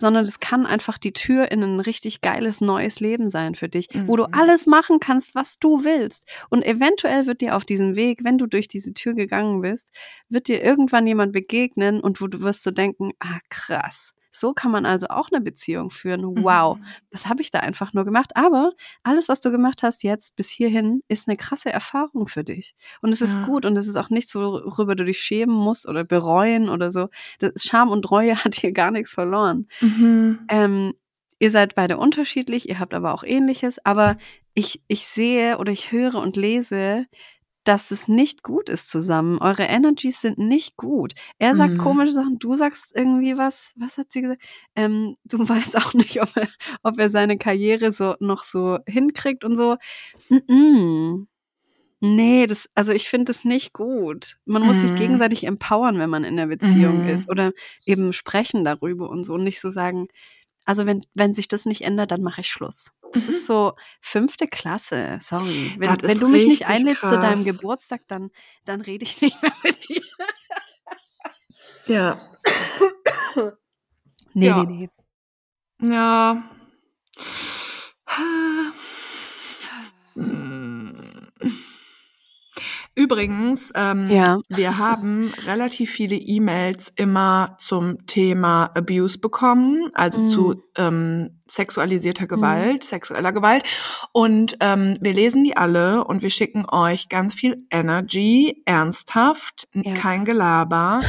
sondern es kann einfach die Tür in ein richtig geiles neues Leben sein für dich, mhm. wo du mhm. alles machen kannst, was du willst. Und eventuell wird dir auf diesem Weg, wenn du durch diese Tür gegangen bist, wird dir irgendwann jemand begegnen und wo du wirst so denken, ah krass, so kann man also auch eine Beziehung führen. Wow, mhm. was habe ich da einfach nur gemacht? Aber alles, was du gemacht hast jetzt bis hierhin, ist eine krasse Erfahrung für dich. Und es ist ja. gut und es ist auch nichts, worüber du dich schämen musst oder bereuen oder so. Das Scham und Reue hat hier gar nichts verloren. Mhm. Ähm, ihr seid beide unterschiedlich, ihr habt aber auch ähnliches, aber ich, ich sehe oder ich höre und lese, dass es nicht gut ist zusammen. Eure Energies sind nicht gut. Er sagt mhm. komische Sachen, du sagst irgendwie was. Was hat sie gesagt? Ähm, du weißt auch nicht, ob er, ob er seine Karriere so noch so hinkriegt und so. Mm -mm. Nee, das, also ich finde das nicht gut. Man muss sich Mhm. gegenseitig empowern, wenn man in der Beziehung Mhm. ist. Oder eben sprechen darüber und so. Und nicht so sagen, also wenn, wenn sich das nicht ändert, dann mache ich Schluss. Das ist so fünfte Klasse, sorry. Wenn, wenn du mich nicht einlädst zu deinem krass. Geburtstag, dann, dann rede ich nicht mehr mit dir. Ja. Nee, Ja. nee, nee. Ja. Übrigens, ähm, Ja. wir haben relativ viele E-Mails immer zum Thema Abuse bekommen, also Mhm. zu ähm, sexualisierter Gewalt, sexueller Gewalt. Und ähm, wir lesen die alle und wir schicken euch ganz viel Energy, ernsthaft, Ja. kein Gelaber.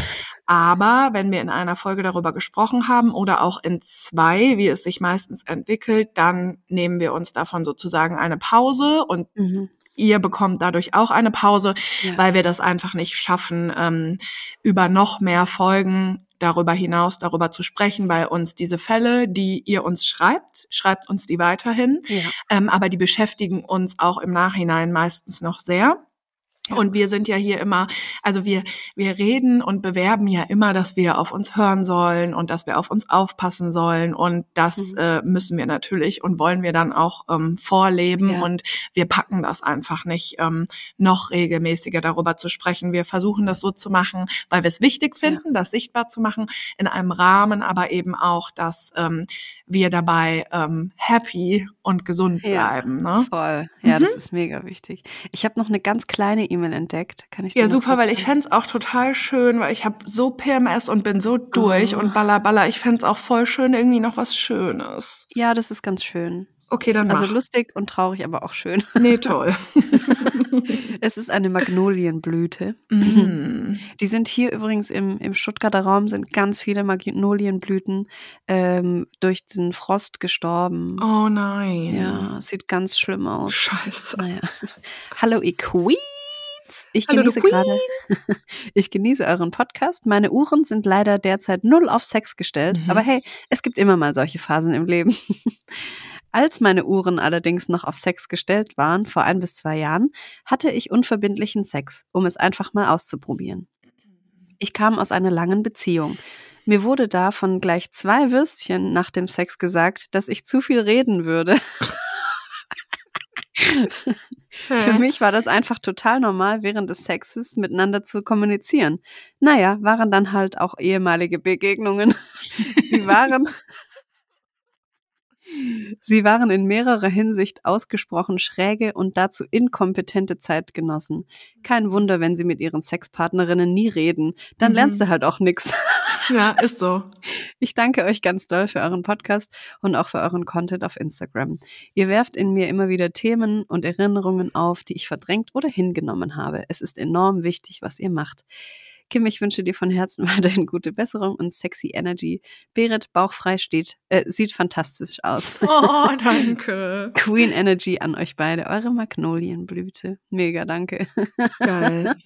Aber wenn wir in einer Folge darüber gesprochen haben oder auch in zwei, wie es sich meistens entwickelt, dann nehmen wir uns davon sozusagen eine Pause und Mhm. Ihr bekommt dadurch auch eine Pause, Ja. weil wir das einfach nicht schaffen, ähm, über noch mehr Folgen darüber hinaus darüber zu sprechen, weil uns diese Fälle, die ihr uns schreibt, schreibt uns die weiterhin, ja. ähm, aber die beschäftigen uns auch im Nachhinein meistens noch sehr. Ja. Und wir sind ja hier immer, also wir, wir reden und bewerben ja immer, dass wir auf uns hören sollen und dass wir auf uns aufpassen sollen. Und das Mhm. äh, müssen wir natürlich und wollen wir dann auch ähm, vorleben. Ja. Und wir packen das einfach nicht, ähm, noch regelmäßiger darüber zu sprechen. Wir versuchen das so zu machen, weil wir es wichtig finden, das sichtbar zu machen, in einem Rahmen, aber eben auch, dass ähm, wir dabei ähm, happy und gesund Ja. bleiben. Ne? Voll. Ja, Mhm. das ist mega wichtig. Ich habe noch eine ganz kleine E-Mail entdeckt. Kann ich Ja, super, weil ich sagen? fänd's auch total schön, weil ich habe so PMS und bin so durch Oh. und baller, baller. Ich fänd's auch voll schön, irgendwie noch was Schönes. Ja, das ist ganz schön. Okay, dann Also mach. lustig und traurig, aber auch schön. nee, toll. Es ist eine Magnolienblüte. Mhm. Die sind hier übrigens im, im Stuttgarter Raum, sind ganz viele Magnolienblüten ähm, durch den Frost gestorben. Oh nein. Ja, sieht ganz schlimm aus. Scheiße. Naja. Hallo, ihr Queens. Ich Hallo, genieße gerade, ich genieße euren Podcast. Meine Uhren sind leider derzeit null auf Sex gestellt, Mhm. aber hey, es gibt immer mal solche Phasen im Leben. Als meine Uhren allerdings noch auf Sex gestellt waren, vor ein bis zwei Jahren, hatte ich unverbindlichen Sex, um es einfach mal auszuprobieren. Ich kam aus einer langen Beziehung. Mir wurde da von gleich zwei Würstchen nach dem Sex gesagt, dass ich zu viel reden würde. Für mich war das einfach total normal, während des Sexes miteinander zu kommunizieren. Naja, waren dann halt auch ehemalige Begegnungen. Sie waren, sie waren in mehrerer Hinsicht ausgesprochen schräge und dazu inkompetente Zeitgenossen. Kein Wunder, wenn sie mit ihren Sexpartnerinnen nie reden. Dann Mhm. lernst du halt auch nix. Ja, ist so. Ich danke euch ganz doll für euren Podcast und auch für euren Content auf Instagram. Ihr werft in mir immer wieder Themen und Erinnerungen auf, die ich verdrängt oder hingenommen habe. Es ist enorm wichtig, was ihr macht. Kim, ich wünsche dir von Herzen weiterhin gute Besserung und sexy Energy. Berit bauchfrei steht, äh, sieht fantastisch aus. Oh, danke. Queen Energy an euch beide, eure Magnolienblüte. Mega, danke. Geil.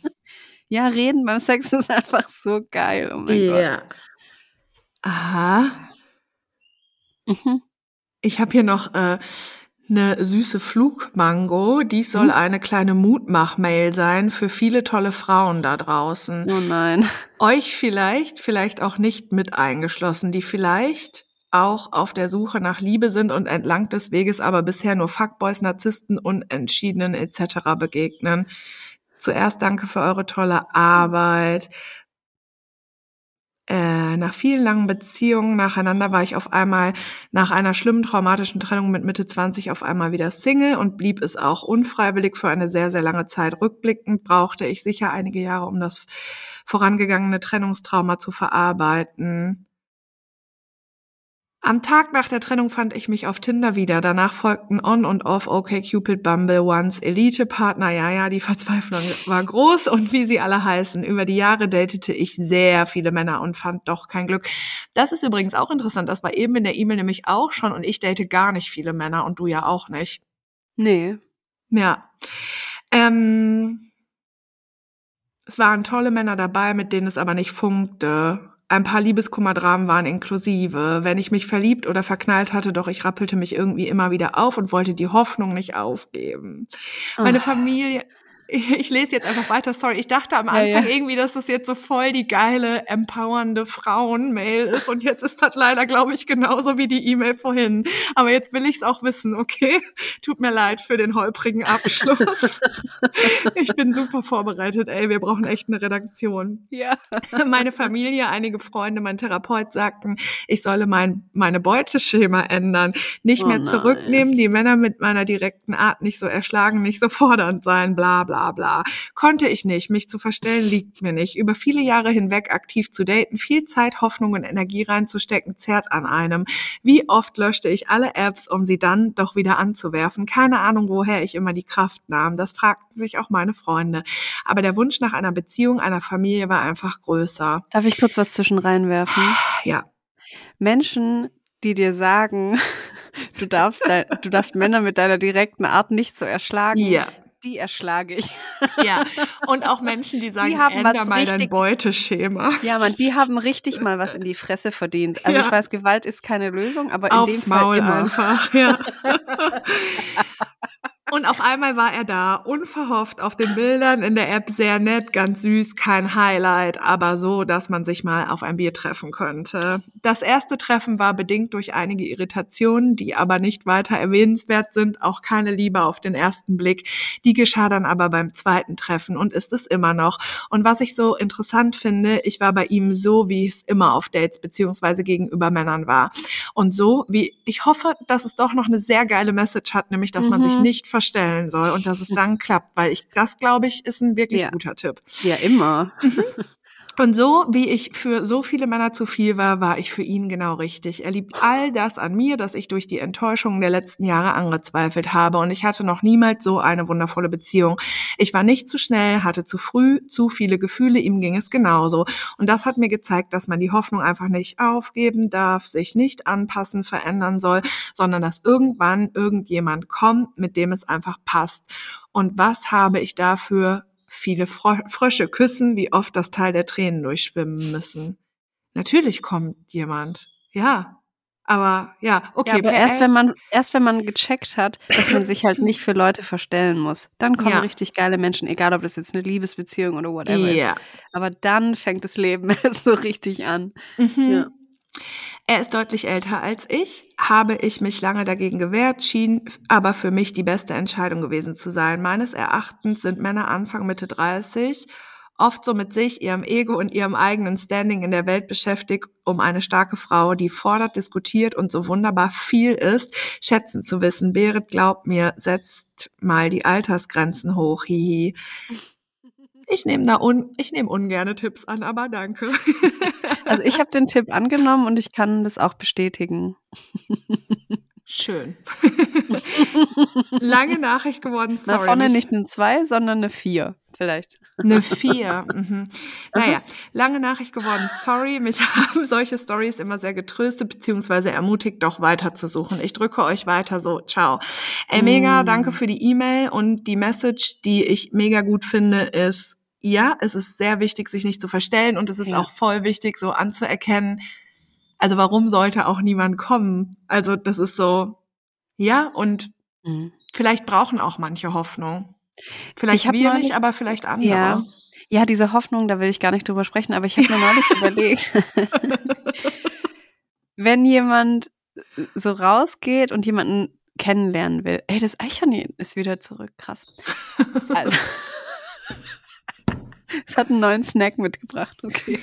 Ja, reden beim Sex ist einfach so geil. Oh mein Ja. Aha. Gott. Mhm. Ich habe hier noch äh, eine süße Flugmango. Dies soll Mhm. eine kleine Mutmach-Mail sein für viele tolle Frauen da draußen. Oh nein. Euch vielleicht, vielleicht auch nicht mit eingeschlossen, die vielleicht auch auf der Suche nach Liebe sind und entlang des Weges aber bisher nur Fuckboys, Narzissten, Unentschiedenen etc. begegnen. Zuerst danke für eure tolle Arbeit. Äh, nach vielen langen Beziehungen nacheinander war ich auf einmal nach einer schlimmen traumatischen Trennung mit Mitte 20 auf einmal wieder Single und blieb es auch unfreiwillig für eine sehr, sehr lange Zeit. Rückblickend brauchte ich sicher einige Jahre, um das vorangegangene Trennungstrauma zu verarbeiten. Am Tag nach der Trennung fand ich mich auf Tinder wieder. Danach folgten On und Off, OkCupid, Bumble, Once, Elite-Partner. Ja, ja, die Verzweiflung war groß und wie sie alle heißen. Über die Jahre datete ich sehr viele Männer und fand doch kein Glück. Das ist übrigens auch interessant. Das war eben in der E-Mail nämlich auch schon und ich date gar nicht viele Männer und du ja auch nicht. Nee. Ja. Ähm, es waren tolle Männer dabei, mit denen es aber nicht funkte. Ein paar Liebeskummerdramen waren inklusive. Wenn ich mich verliebt oder verknallt hatte, doch ich rappelte mich irgendwie immer wieder auf und wollte die Hoffnung nicht aufgeben. Meine Ach. Familie, ich, ich lese jetzt einfach weiter. Sorry, ich dachte am Ja, Anfang ja. irgendwie, dass das jetzt so voll die geile, empowernde Frauen-Mail ist. Und jetzt ist das leider, glaube ich, genauso wie die E-Mail vorhin. Aber jetzt will ich es auch wissen, okay? Tut mir leid für den holprigen Abschluss. ich bin super vorbereitet, ey. Wir brauchen echt eine Redaktion. Ja. Meine Familie, einige Freunde, mein Therapeut sagten, ich solle mein meine Beuteschema ändern, nicht Oh mehr nein. zurücknehmen, die Männer mit meiner direkten Art nicht so erschlagen, nicht so fordernd sein, bla bla bla. Konnte ich nicht, mich zu verstellen liegt mir nicht. Über viele Jahre hinweg aktiv zu daten, viel Zeit, Hoffnung und Energie reinzustecken, zerrt an einem. Wie oft löschte ich alle Apps, um sie dann doch wieder anzuwerfen? Keine Ahnung, woher ich immer die Kraft nahm. Das fragten sich auch meine Freunde. Aber der Wunsch nach einer Beziehung, einer Familie war einfach größer. Darf ich kurz was zwischen reinwerfen? Ja, Menschen, die dir sagen, du darfst, dein, du darfst Männer mit deiner direkten Art nicht so erschlagen, ja, die erschlage ich. ja. Und auch Menschen, die sagen, haben änder was mal dein richtig- Beuteschema. Ja, man, die haben richtig mal was in die Fresse verdient. Also Ja. ich weiß, Gewalt ist keine Lösung, aber in Aufs dem Fall Maul immer. einfach, ja. Und auf einmal war er da, unverhofft auf den Bildern in der App, sehr nett, ganz süß, kein Highlight, aber so, dass man sich mal auf ein Bier treffen könnte. Das erste Treffen war bedingt durch einige Irritationen, die aber nicht weiter erwähnenswert sind, auch keine Liebe auf den ersten Blick. Die geschah dann aber beim zweiten Treffen und ist es immer noch. Und was ich so interessant finde, ich war bei ihm so, wie es immer auf Dates beziehungsweise gegenüber Männern war. Und so, wie ich hoffe, dass es doch noch eine sehr geile Message hat, nämlich, dass man Mhm. sich nicht verstellen soll und dass es dann klappt, weil ich, das glaube ich, ist ein wirklich Ja. guter Tipp. Ja, immer. Und so, wie ich für so viele Männer zu viel war, war ich für ihn genau richtig. Er liebt all das an mir, das ich durch die Enttäuschungen der letzten Jahre angezweifelt habe. Und ich hatte noch niemals so eine wundervolle Beziehung. Ich war nicht zu schnell, hatte zu früh zu viele Gefühle, ihm ging es genauso. Und das hat mir gezeigt, dass man die Hoffnung einfach nicht aufgeben darf, sich nicht anpassen, verändern soll, sondern dass irgendwann irgendjemand kommt, mit dem es einfach passt. Und was habe ich dafür viele Fro Frösche küssen, wie oft das Teil der Tränen durchschwimmen müssen. Natürlich kommt jemand, ja. Aber ja, okay. ja, aber erst wenn man erst wenn man gecheckt hat, dass man sich halt nicht für Leute verstellen muss, dann kommen Ja. richtig geile Menschen, egal ob das jetzt eine Liebesbeziehung oder whatever ist. Ja. Aber dann fängt das Leben erst so richtig an. Mhm. Ja. Er ist deutlich älter als ich, habe ich mich lange dagegen gewehrt, schien aber für mich die beste Entscheidung gewesen zu sein. Meines Erachtens sind Männer Anfang Mitte 30 oft so mit sich, ihrem Ego und ihrem eigenen Standing in der Welt beschäftigt, um eine starke Frau, die fordert, diskutiert und so wunderbar viel ist, schätzen zu wissen. Berit, glaubt mir, setzt mal die Altersgrenzen hoch, hihi. Ich nehme da un ich nehme ungerne Tipps an, aber danke. Also ich habe den Tipp angenommen und ich kann das auch bestätigen. Schön. Lange Nachricht geworden, sorry. vorne mich- nicht eine 2, sondern eine 4 vielleicht. Eine vier. Mhm. Naja, lange Nachricht geworden. Sorry, mich haben solche Stories immer sehr getröstet beziehungsweise ermutigt, doch weiterzusuchen. Ich drücke euch weiter so. Ciao. Ey, mega, Mm. danke für die E-Mail und die Message, die ich mega gut finde, ist, ja, es ist sehr wichtig, sich nicht zu verstellen und es ist Ja. auch voll wichtig, so anzuerkennen, also warum sollte auch niemand kommen? Also das ist so, ja, und Mhm. vielleicht brauchen auch manche Hoffnung. Vielleicht wir nicht, aber vielleicht andere. Ja. Ja, diese Hoffnung, da will ich gar nicht drüber sprechen, aber ich habe mir neulich überlegt, wenn jemand so rausgeht und jemanden kennenlernen will. Ey, das Eichhörnchen ist wieder zurück, krass. Also, es hat einen neuen Snack mitgebracht, okay.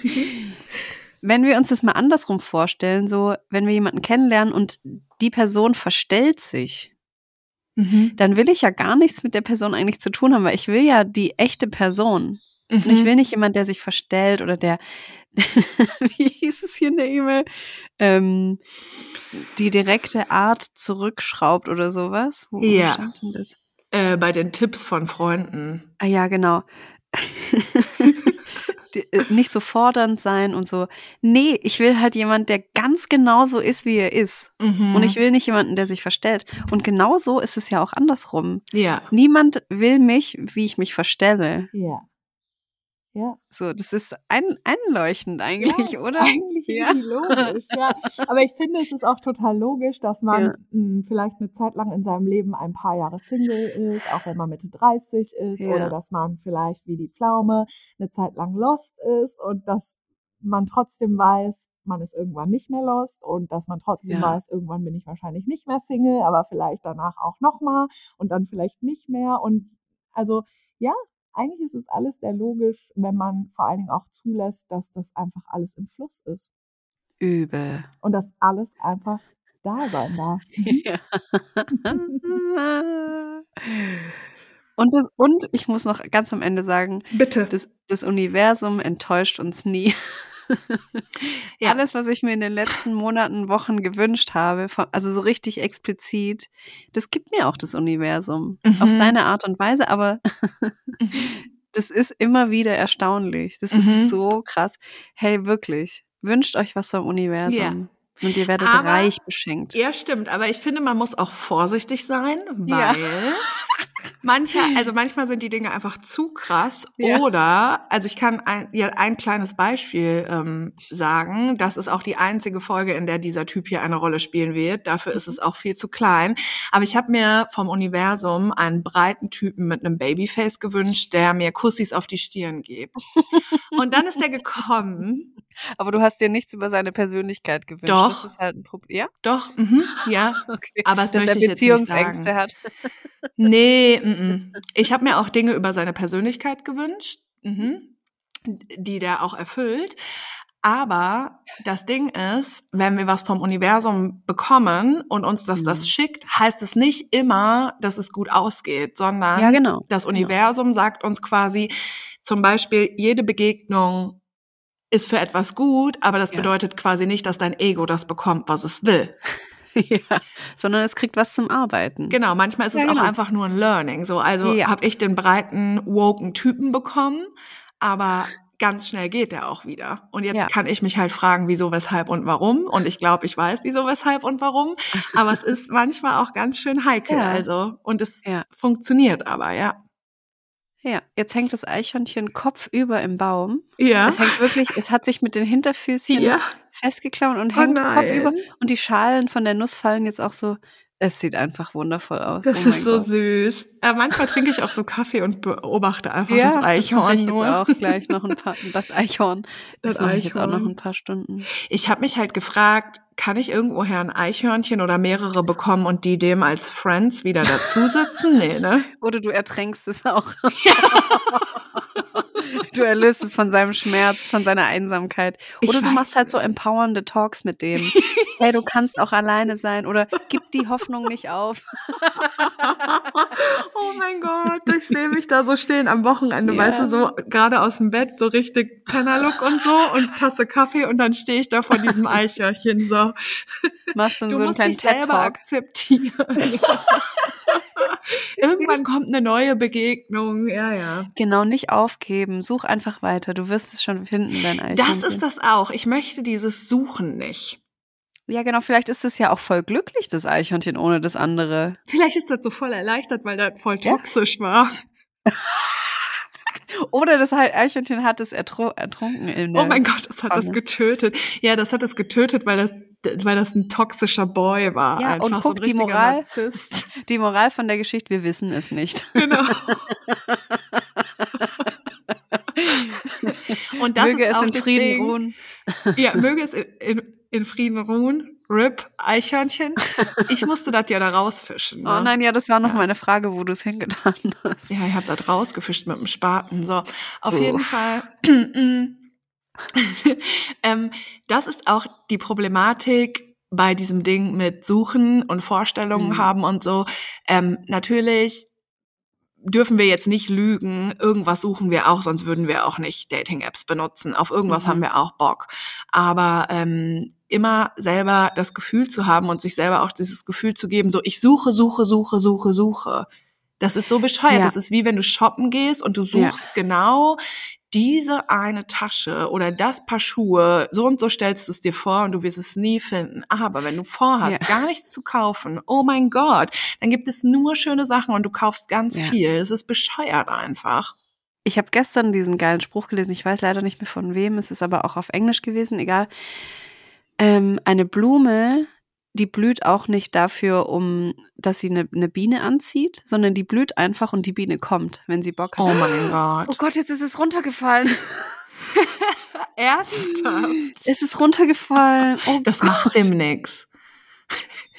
Wenn wir uns das mal andersrum vorstellen, so, wenn wir jemanden kennenlernen und die Person verstellt sich, Mhm. dann will ich ja gar nichts mit der Person eigentlich zu tun haben, weil ich will ja die echte Person. Und ich Mhm. will nicht jemand, der sich verstellt oder der, wie hieß es hier in der E-Mail, ähm, die direkte Art zurückschraubt oder sowas. Wo, Ja. stand denn das? Äh, bei den Tipps von Freunden. Ah ja, genau. Äh, nicht so fordernd sein und so. Nee, ich will halt jemand, der ganz genau so ist, wie er ist. Mhm. Und ich will nicht jemanden, der sich verstellt. Und genau so ist es ja auch andersrum. Ja. Niemand will mich, wie ich mich verstelle. Ja. Ja. So, das ist ein, einleuchtend eigentlich, ja, oder? Eigentlich Ja. logisch, ja. Aber ich finde, es ist auch total logisch, dass man Ja. mh, vielleicht eine Zeit lang in seinem Leben ein paar Jahre Single ist, auch wenn man Mitte 30 ist, Ja. oder dass man vielleicht wie die Pflaume eine Zeit lang lost ist und dass man trotzdem weiß, man ist irgendwann nicht mehr lost und dass man trotzdem Ja. weiß, irgendwann bin ich wahrscheinlich nicht mehr Single, aber vielleicht danach auch nochmal und dann vielleicht nicht mehr. Und also ja, eigentlich ist es alles sehr logisch, wenn man vor allen Dingen auch zulässt, dass das einfach alles im Fluss ist Übel. und dass alles einfach da sein darf. Mhm. Ja. Und, das, und ich muss noch ganz am Ende sagen, Bitte. das, das Universum enttäuscht uns nie. Ja. Alles, was ich mir in den letzten Monaten, Wochen gewünscht habe, also so richtig explizit, das gibt mir auch das Universum. Auf Mhm. seine Art und Weise, aber das ist immer wieder erstaunlich. Das Mhm. ist so krass. Hey, wirklich, wünscht euch was vom Universum. Und ihr werdet Aber- reich beschenkt. Ja, stimmt. Aber ich finde, man muss auch vorsichtig sein, Ja. weil mancher, also manchmal sind die Dinge einfach zu krass. Ja. Oder, also ich kann ein, ja, ein kleines Beispiel ähm, sagen. Das ist auch die einzige Folge, in der dieser Typ hier eine Rolle spielen wird. Dafür ist es auch viel zu klein. Aber ich habe mir vom Universum einen breiten Typen mit einem Babyface gewünscht, der mir Kussis auf die Stirn gibt. Und dann ist der gekommen. Aber du hast dir nichts über seine Persönlichkeit gewünscht. Doch. Das ist halt ein Problem. Ja? Doch, mhm, ja. Okay. Aber das Dass er möchte nicht Beziehungsängste hat. Nee, mm, mm. ich habe mir auch Dinge über seine Persönlichkeit gewünscht, mhm. die der auch erfüllt. Aber das Ding ist, wenn wir was vom Universum bekommen und uns das, das Mhm. schickt, heißt es nicht immer, dass es gut ausgeht, sondern Ja, genau. das Genau. Universum sagt uns quasi zum Beispiel, jede Begegnung ist für etwas gut, aber das Ja. bedeutet quasi nicht, dass dein Ego das bekommt, was es will. ja. Sondern es kriegt was zum Arbeiten. Genau, manchmal ist Ja, es auch genau. einfach nur ein Learning. So, also Ja. habe ich den breiten, woken Typen bekommen, aber ganz schnell geht der auch wieder. Und jetzt Ja. kann ich mich halt fragen, wieso, weshalb und warum. Und ich glaube, ich weiß, wieso, weshalb und warum. Aber es ist manchmal auch ganz schön heikel. Also, und es funktioniert aber, ja. Ja, jetzt hängt das Eichhörnchen kopfüber im Baum. Ja. Es hängt wirklich, es hat sich mit den Hinterfüßchen ja. festgeklaut und Oh hängt nein. kopfüber. Und die Schalen von der Nuss fallen jetzt auch so. Es sieht einfach wundervoll aus. Das oh ist so Gott. süß. Äh, manchmal trinke ich auch so Kaffee und beobachte einfach Ja, das das mache Eichhorn ich jetzt nur. auch gleich noch ein paar, das Eichhorn. Das, Das mache ich jetzt auch noch ein paar Stunden. Ich habe mich halt gefragt, kann ich irgendwoher ein Eichhörnchen oder mehrere bekommen und die dem als Friends wieder dazusitzen? Nee, ne? Oder du ertränkst es auch. du erlöst es von seinem Schmerz, von seiner Einsamkeit. Ich Oder du weiß machst halt so empowernde Talks mit dem. hey, du kannst auch alleine sein. Oder gib die Hoffnung nicht auf. oh mein Gott, ich sehe mich da so stehen am Wochenende, Ja. weißt du, so gerade aus dem Bett, so richtig Pennerlook und so und Tasse Kaffee und dann stehe ich da vor diesem Eichhörnchen so. Machst dann Du so einen musst kleinen dich selber akzeptieren. Irgendwann kommt eine neue Begegnung, ja, ja. Genau, nicht aufgeben. Such einfach weiter. Du wirst es schon finden, dein Eichhörnchen. Das ist das auch. Ich möchte dieses Suchen nicht. Ja, genau. Vielleicht ist es ja auch voll glücklich, das Eichhörnchen, ohne das andere. Vielleicht ist das so voll erleichtert, weil das voll Ja. toxisch war. Oder das Eichhörnchen hat es ertru ertrunken in der Oh mein Gott, das hat das Pfanne. getötet. Ja, das hat es getötet, weil das, weil das ein toxischer Boy war. Ja, und Einfach so ein guck, die richtiger Moral- Narzisst. Die Moral von der Geschichte, wir wissen es nicht. Genau. Und das Möge ist es auch in das Frieden ruhen. Ja, möge es in, in, in Frieden ruhen. Rip, Eichhörnchen. Ich musste das ja da rausfischen. Ne? Oh nein, ja, das war noch Ja. meine Frage, wo du es hingetan hast. Ja, ich habe das rausgefischt mit dem Spaten. So, auf Oh. jeden Fall. ähm, das ist auch die Problematik bei diesem Ding mit Suchen und Vorstellungen Mhm. haben und so. Ähm, natürlich dürfen wir jetzt nicht lügen. Irgendwas suchen wir auch, sonst würden wir auch nicht Dating-Apps benutzen. Auf irgendwas Mhm. haben wir auch Bock. Aber ähm, immer selber das Gefühl zu haben und sich selber auch dieses Gefühl zu geben, so ich suche, suche, suche, suche, suche. Das ist so bescheuert. Ja. Das ist wie wenn du shoppen gehst und du suchst ja. genau diese eine Tasche oder das Paar Schuhe, so und so stellst du es dir vor und du wirst es nie finden. Aber wenn du vorhast, ja. gar nichts zu kaufen, oh mein Gott, dann gibt es nur schöne Sachen und du kaufst ganz ja. viel. Es ist bescheuert einfach. Ich habe gestern diesen geilen Spruch gelesen. Ich weiß leider nicht mehr von wem. Es ist aber auch auf Englisch gewesen. Egal. Ähm, eine Blume die blüht auch nicht dafür, um, dass sie eine, eine Biene anzieht, sondern die blüht einfach und die Biene kommt, wenn sie Bock hat. Oh mein Gott. Oh Gott, jetzt ist es runtergefallen. Ernsthaft? Es ist runtergefallen. Oh das Gott. macht dem nix.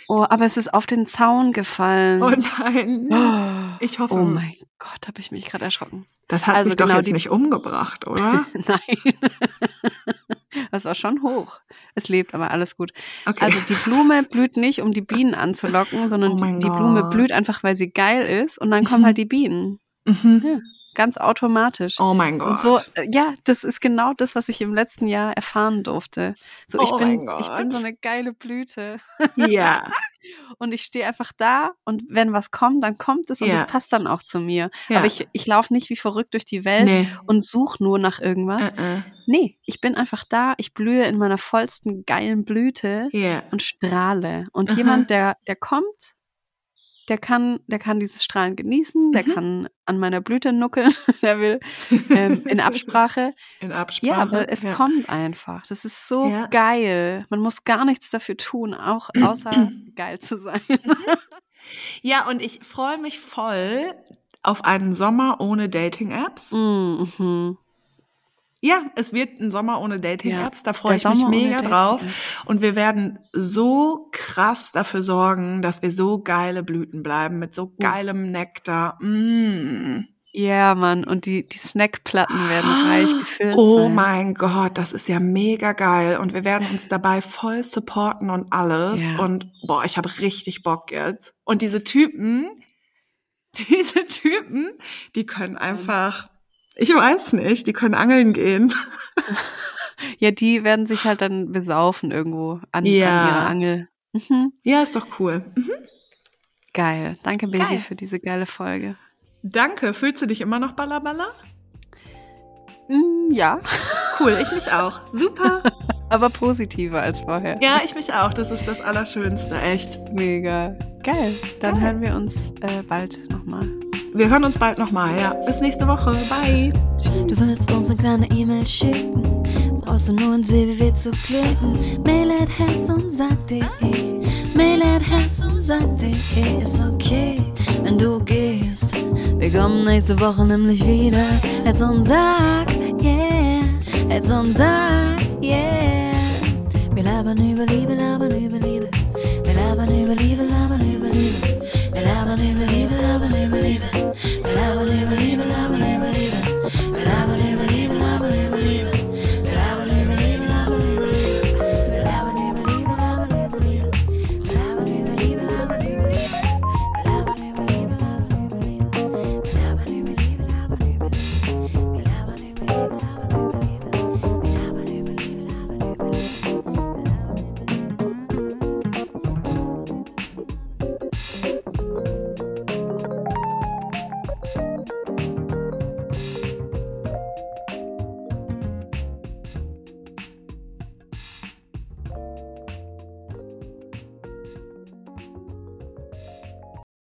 Oh, aber es ist auf den Zaun gefallen. Oh nein. Ich hoffe. Oh mein Gott, habe ich mich gerade erschrocken. Das hat also mich doch genau jetzt nicht umgebracht, oder? nein. Das war schon hoch. Es lebt, aber alles gut. Okay. Also die Blume blüht nicht, um die Bienen anzulocken, sondern oh die, die, Blume blüht einfach, weil sie geil ist und dann kommen mhm. halt die Bienen. Mhm. Ja ganz automatisch. Oh mein Gott. Und so, äh, ja, das ist genau das, was ich im letzten Jahr erfahren durfte. So, oh ich, bin, ich bin so eine geile Blüte. Ja. und ich stehe einfach da und wenn was kommt, dann kommt es und ja. das passt dann auch zu mir. Ja. Aber ich, ich laufe nicht wie verrückt durch die Welt nee. und suche nur nach irgendwas. Uh -uh. Nee, ich bin einfach da, ich blühe in meiner vollsten geilen Blüte yeah. und strahle. Und uh -huh. jemand, der, der kommt der kann, der kann dieses Strahlen genießen, der mhm. kann an meiner Blüte nuckeln, der will ähm, in Absprache. In Absprache. Ja, aber es ja. kommt einfach. Das ist so ja. geil. Man muss gar nichts dafür tun, auch außer geil zu sein. Mhm. ja, und ich freue mich voll auf einen Sommer ohne Dating-Apps. Mm, mhm. Ja, es wird ein Sommer ohne Dating-Apps. Ja, da freue ich Sommer mich mega drauf. Und wir werden so krass dafür sorgen, dass wir so geile Blüten bleiben mit so geilem Nektar. Mmh. Ja, Mann, und die, die Snackplatten werden reich gefüllt. Oh sein. mein Gott, das ist ja mega geil. Und wir werden uns dabei voll supporten und alles. Ja. Und boah, ich habe richtig Bock jetzt. Und diese Typen, diese Typen, die können einfach ich weiß nicht, die können angeln gehen. Ja, die werden sich halt dann besaufen irgendwo an, ja. an ihrer Angel. Mhm. Ja, ist doch cool. Mhm. Geil. Danke, Baby, Geil. für diese geile Folge. Danke. Fühlst du dich immer noch ballerballer? Mm, ja. Cool, ich mich auch. Super. Aber positiver als vorher. Ja, ich mich auch. Das ist das Allerschönste, echt. Mega. Geil. Dann Geil. hören wir uns äh, bald nochmal. Wir hören uns bald nochmal. Ja. Bis nächste Woche. Bye. Du willst uns eine kleine E-Mail schicken. Brauchst du nur ins www zu klicken. Mail at herz und sag.de. Eh. Mail at herz und sag.de. Eh, ist okay, wenn du gehst. Wir kommen nächste Woche nämlich wieder. Herz und sag, yeah. Herz und sag, yeah. Wir labern über Liebe, labern über Liebe. Wir labern über Liebe, labern über Liebe. Wir labern über Liebe. whatever